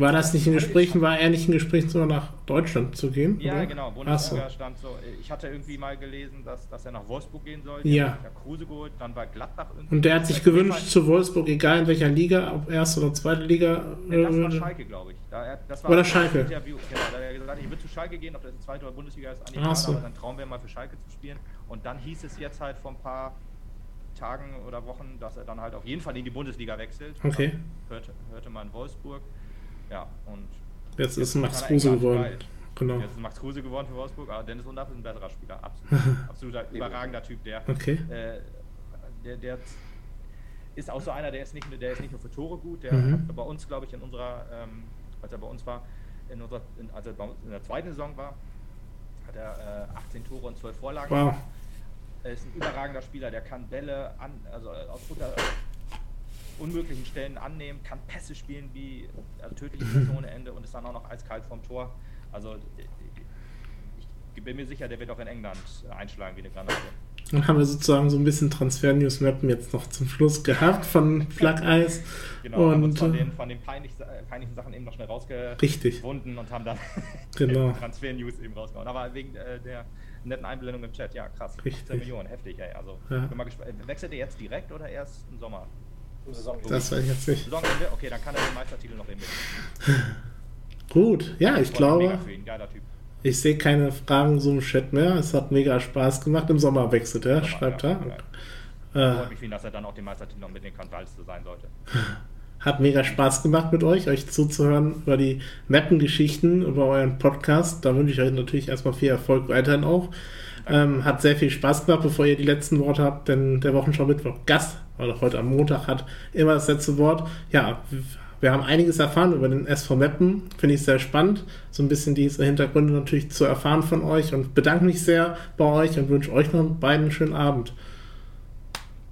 War das nicht in Gesprächen, war er nicht in Gesprächen, sogar nach Deutschland zu gehen? Ja, oder? genau. Bundesliga so. stand so. Ich hatte irgendwie mal gelesen, dass, dass er nach Wolfsburg gehen sollte. Ja. Der Kruse geholt, dann war Gladbach irgendwie. Und der hat sich gewünscht zu Wolfsburg, egal in welcher Liga, ob erste oder zweite Liga. Nee, das war äh, Schalke, glaube ich. Da, das war oder Schalke. Interview. Genau, da hat er gesagt, ich will zu Schalke gehen, ob das in zweite oder Bundesliga ist, an so. aber sein Traum wäre mal für Schalke zu spielen. Und dann hieß es jetzt halt vor ein paar Tagen oder Wochen, dass er dann halt auf jeden Fall in die Bundesliga wechselt. Okay. Hörte, hörte man Wolfsburg. Ja, und Jetzt ist Max Kruse geworden. Genau. Jetzt ist Max Kruse geworden für Wolfsburg, aber Dennis Undaff ist ein besserer Spieler. Absolut. Absoluter überragender Typ, der, okay. äh, der, der ist auch so einer, der ist nicht, der ist nicht nur für Tore gut, der mhm. hat bei uns, glaube ich, in unserer, ähm, als er bei uns war, in unserer, in, als er in der zweiten Saison war, hat er äh, 18 Tore und 12 Vorlagen. Wow. Er ist ein überragender Spieler, der kann Bälle an, also aus unter, unmöglichen Stellen annehmen, kann Pässe spielen wie also tödliche Pässe ohne Ende und ist dann auch noch eiskalt vom Tor. Also ich bin mir sicher, der wird auch in England einschlagen wie eine Granate. Dann haben wir sozusagen so ein bisschen Transfer-News-Mappen jetzt noch zum Schluss gehabt von Plug Eyes. genau, und haben uns von den, von den peinlichen, äh, peinlichen Sachen eben noch schnell rausgewunden und haben dann genau. Transfer-News eben rausgehauen. Aber wegen äh, der netten Einblendung im Chat, ja krass, Richtig. 10 Millionen, heftig, ey. Also, ja. bin mal gespannt. Wechselt ihr jetzt direkt oder erst im Sommer? Das weiß ich jetzt nicht. Saisonende? Okay, dann kann er den Meistertitel noch eben mit. Gut, ja, ich glaube. Ich sehe keine Fragen so im Chat mehr. Es hat mega Spaß gemacht. Im Sommer wechselt er, schreibt er. Ja. Äh, freut mich viel, dass er dann auch den Meistertitel noch mitnehmen kann, weil es so sein sollte. Hat mega Spaß gemacht mit euch, euch zuzuhören über die Mappengeschichten, über euren Podcast. Da wünsche ich euch natürlich erstmal viel Erfolg weiterhin auch. Ähm, hat sehr viel Spaß gemacht, bevor ihr die letzten Worte habt, denn der Wochenschau Mittwoch Gast, oder heute am Montag, hat immer das letzte Wort. Ja, wir haben einiges erfahren über den SV Meppen. Finde ich sehr spannend, so ein bisschen diese Hintergründe natürlich zu erfahren von euch und bedanke mich sehr bei euch und wünsche euch noch beiden einen schönen Abend.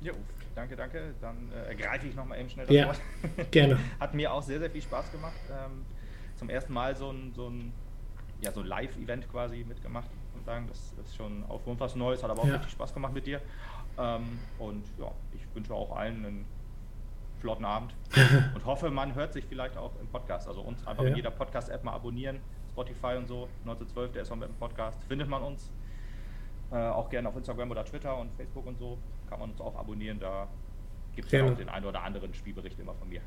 Jo, danke, danke. Dann äh, ergreife ich nochmal eben schnell das ja, Wort. gerne. Hat mir auch sehr, sehr viel Spaß gemacht. Ähm, zum ersten Mal so ein, so ein, ja, so Live-Event quasi mitgemacht sagen, das ist schon auf was Neues, hat aber auch ja. richtig Spaß gemacht mit dir. Ähm, und ja, ich wünsche auch allen einen flotten Abend und hoffe, man hört sich vielleicht auch im Podcast. Also uns einfach ja. in jeder Podcast-App mal abonnieren, Spotify und so, 1912, der ist im Podcast, findet man uns. Äh, auch gerne auf Instagram oder Twitter und Facebook und so kann man uns auch abonnieren. Da gibt es ja auch den einen oder anderen Spielbericht immer von mir.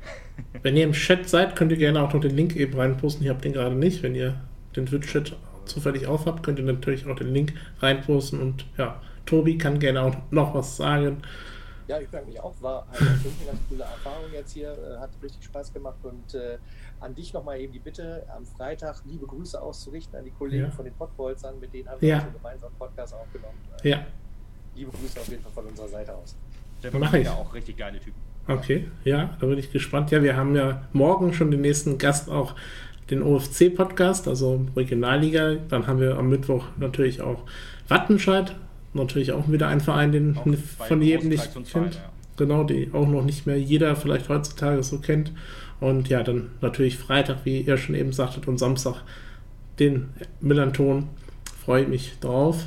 Wenn ihr im Chat seid, könnt ihr gerne auch noch den Link eben reinposten. Ich habe den gerade nicht. Wenn ihr den Twitch-Chat zufällig aufhabt, könnt ihr natürlich auch den Link reinposten und ja, Tobi kann gerne auch noch was sagen. Ja, ich bedanke mich auch. War eine ganz coole Erfahrung jetzt hier. Äh, hat richtig Spaß gemacht. Und äh, an dich nochmal eben die Bitte, am Freitag liebe Grüße auszurichten an die Kollegen ja. von den Pottbolzern. Mit denen haben wir ja. schon gemeinsam einen Podcast aufgenommen. Äh, ja. Liebe Grüße auf jeden Fall von unserer Seite aus. Der Mache ich. Ja auch richtig geile Typen. Okay, ja, da bin ich gespannt. Ja, wir haben ja morgen schon den nächsten Gast auch den OFC-Podcast, also Regionalliga. Dann haben wir am Mittwoch natürlich auch Wattenscheid, natürlich auch wieder ein Verein, den von jedem nicht kennt. Ja. Genau, die auch noch nicht mehr jeder vielleicht heutzutage so kennt. Und ja, dann natürlich Freitag, wie ihr schon eben sagtet, und Samstag den Millanton. Freue ich mich drauf.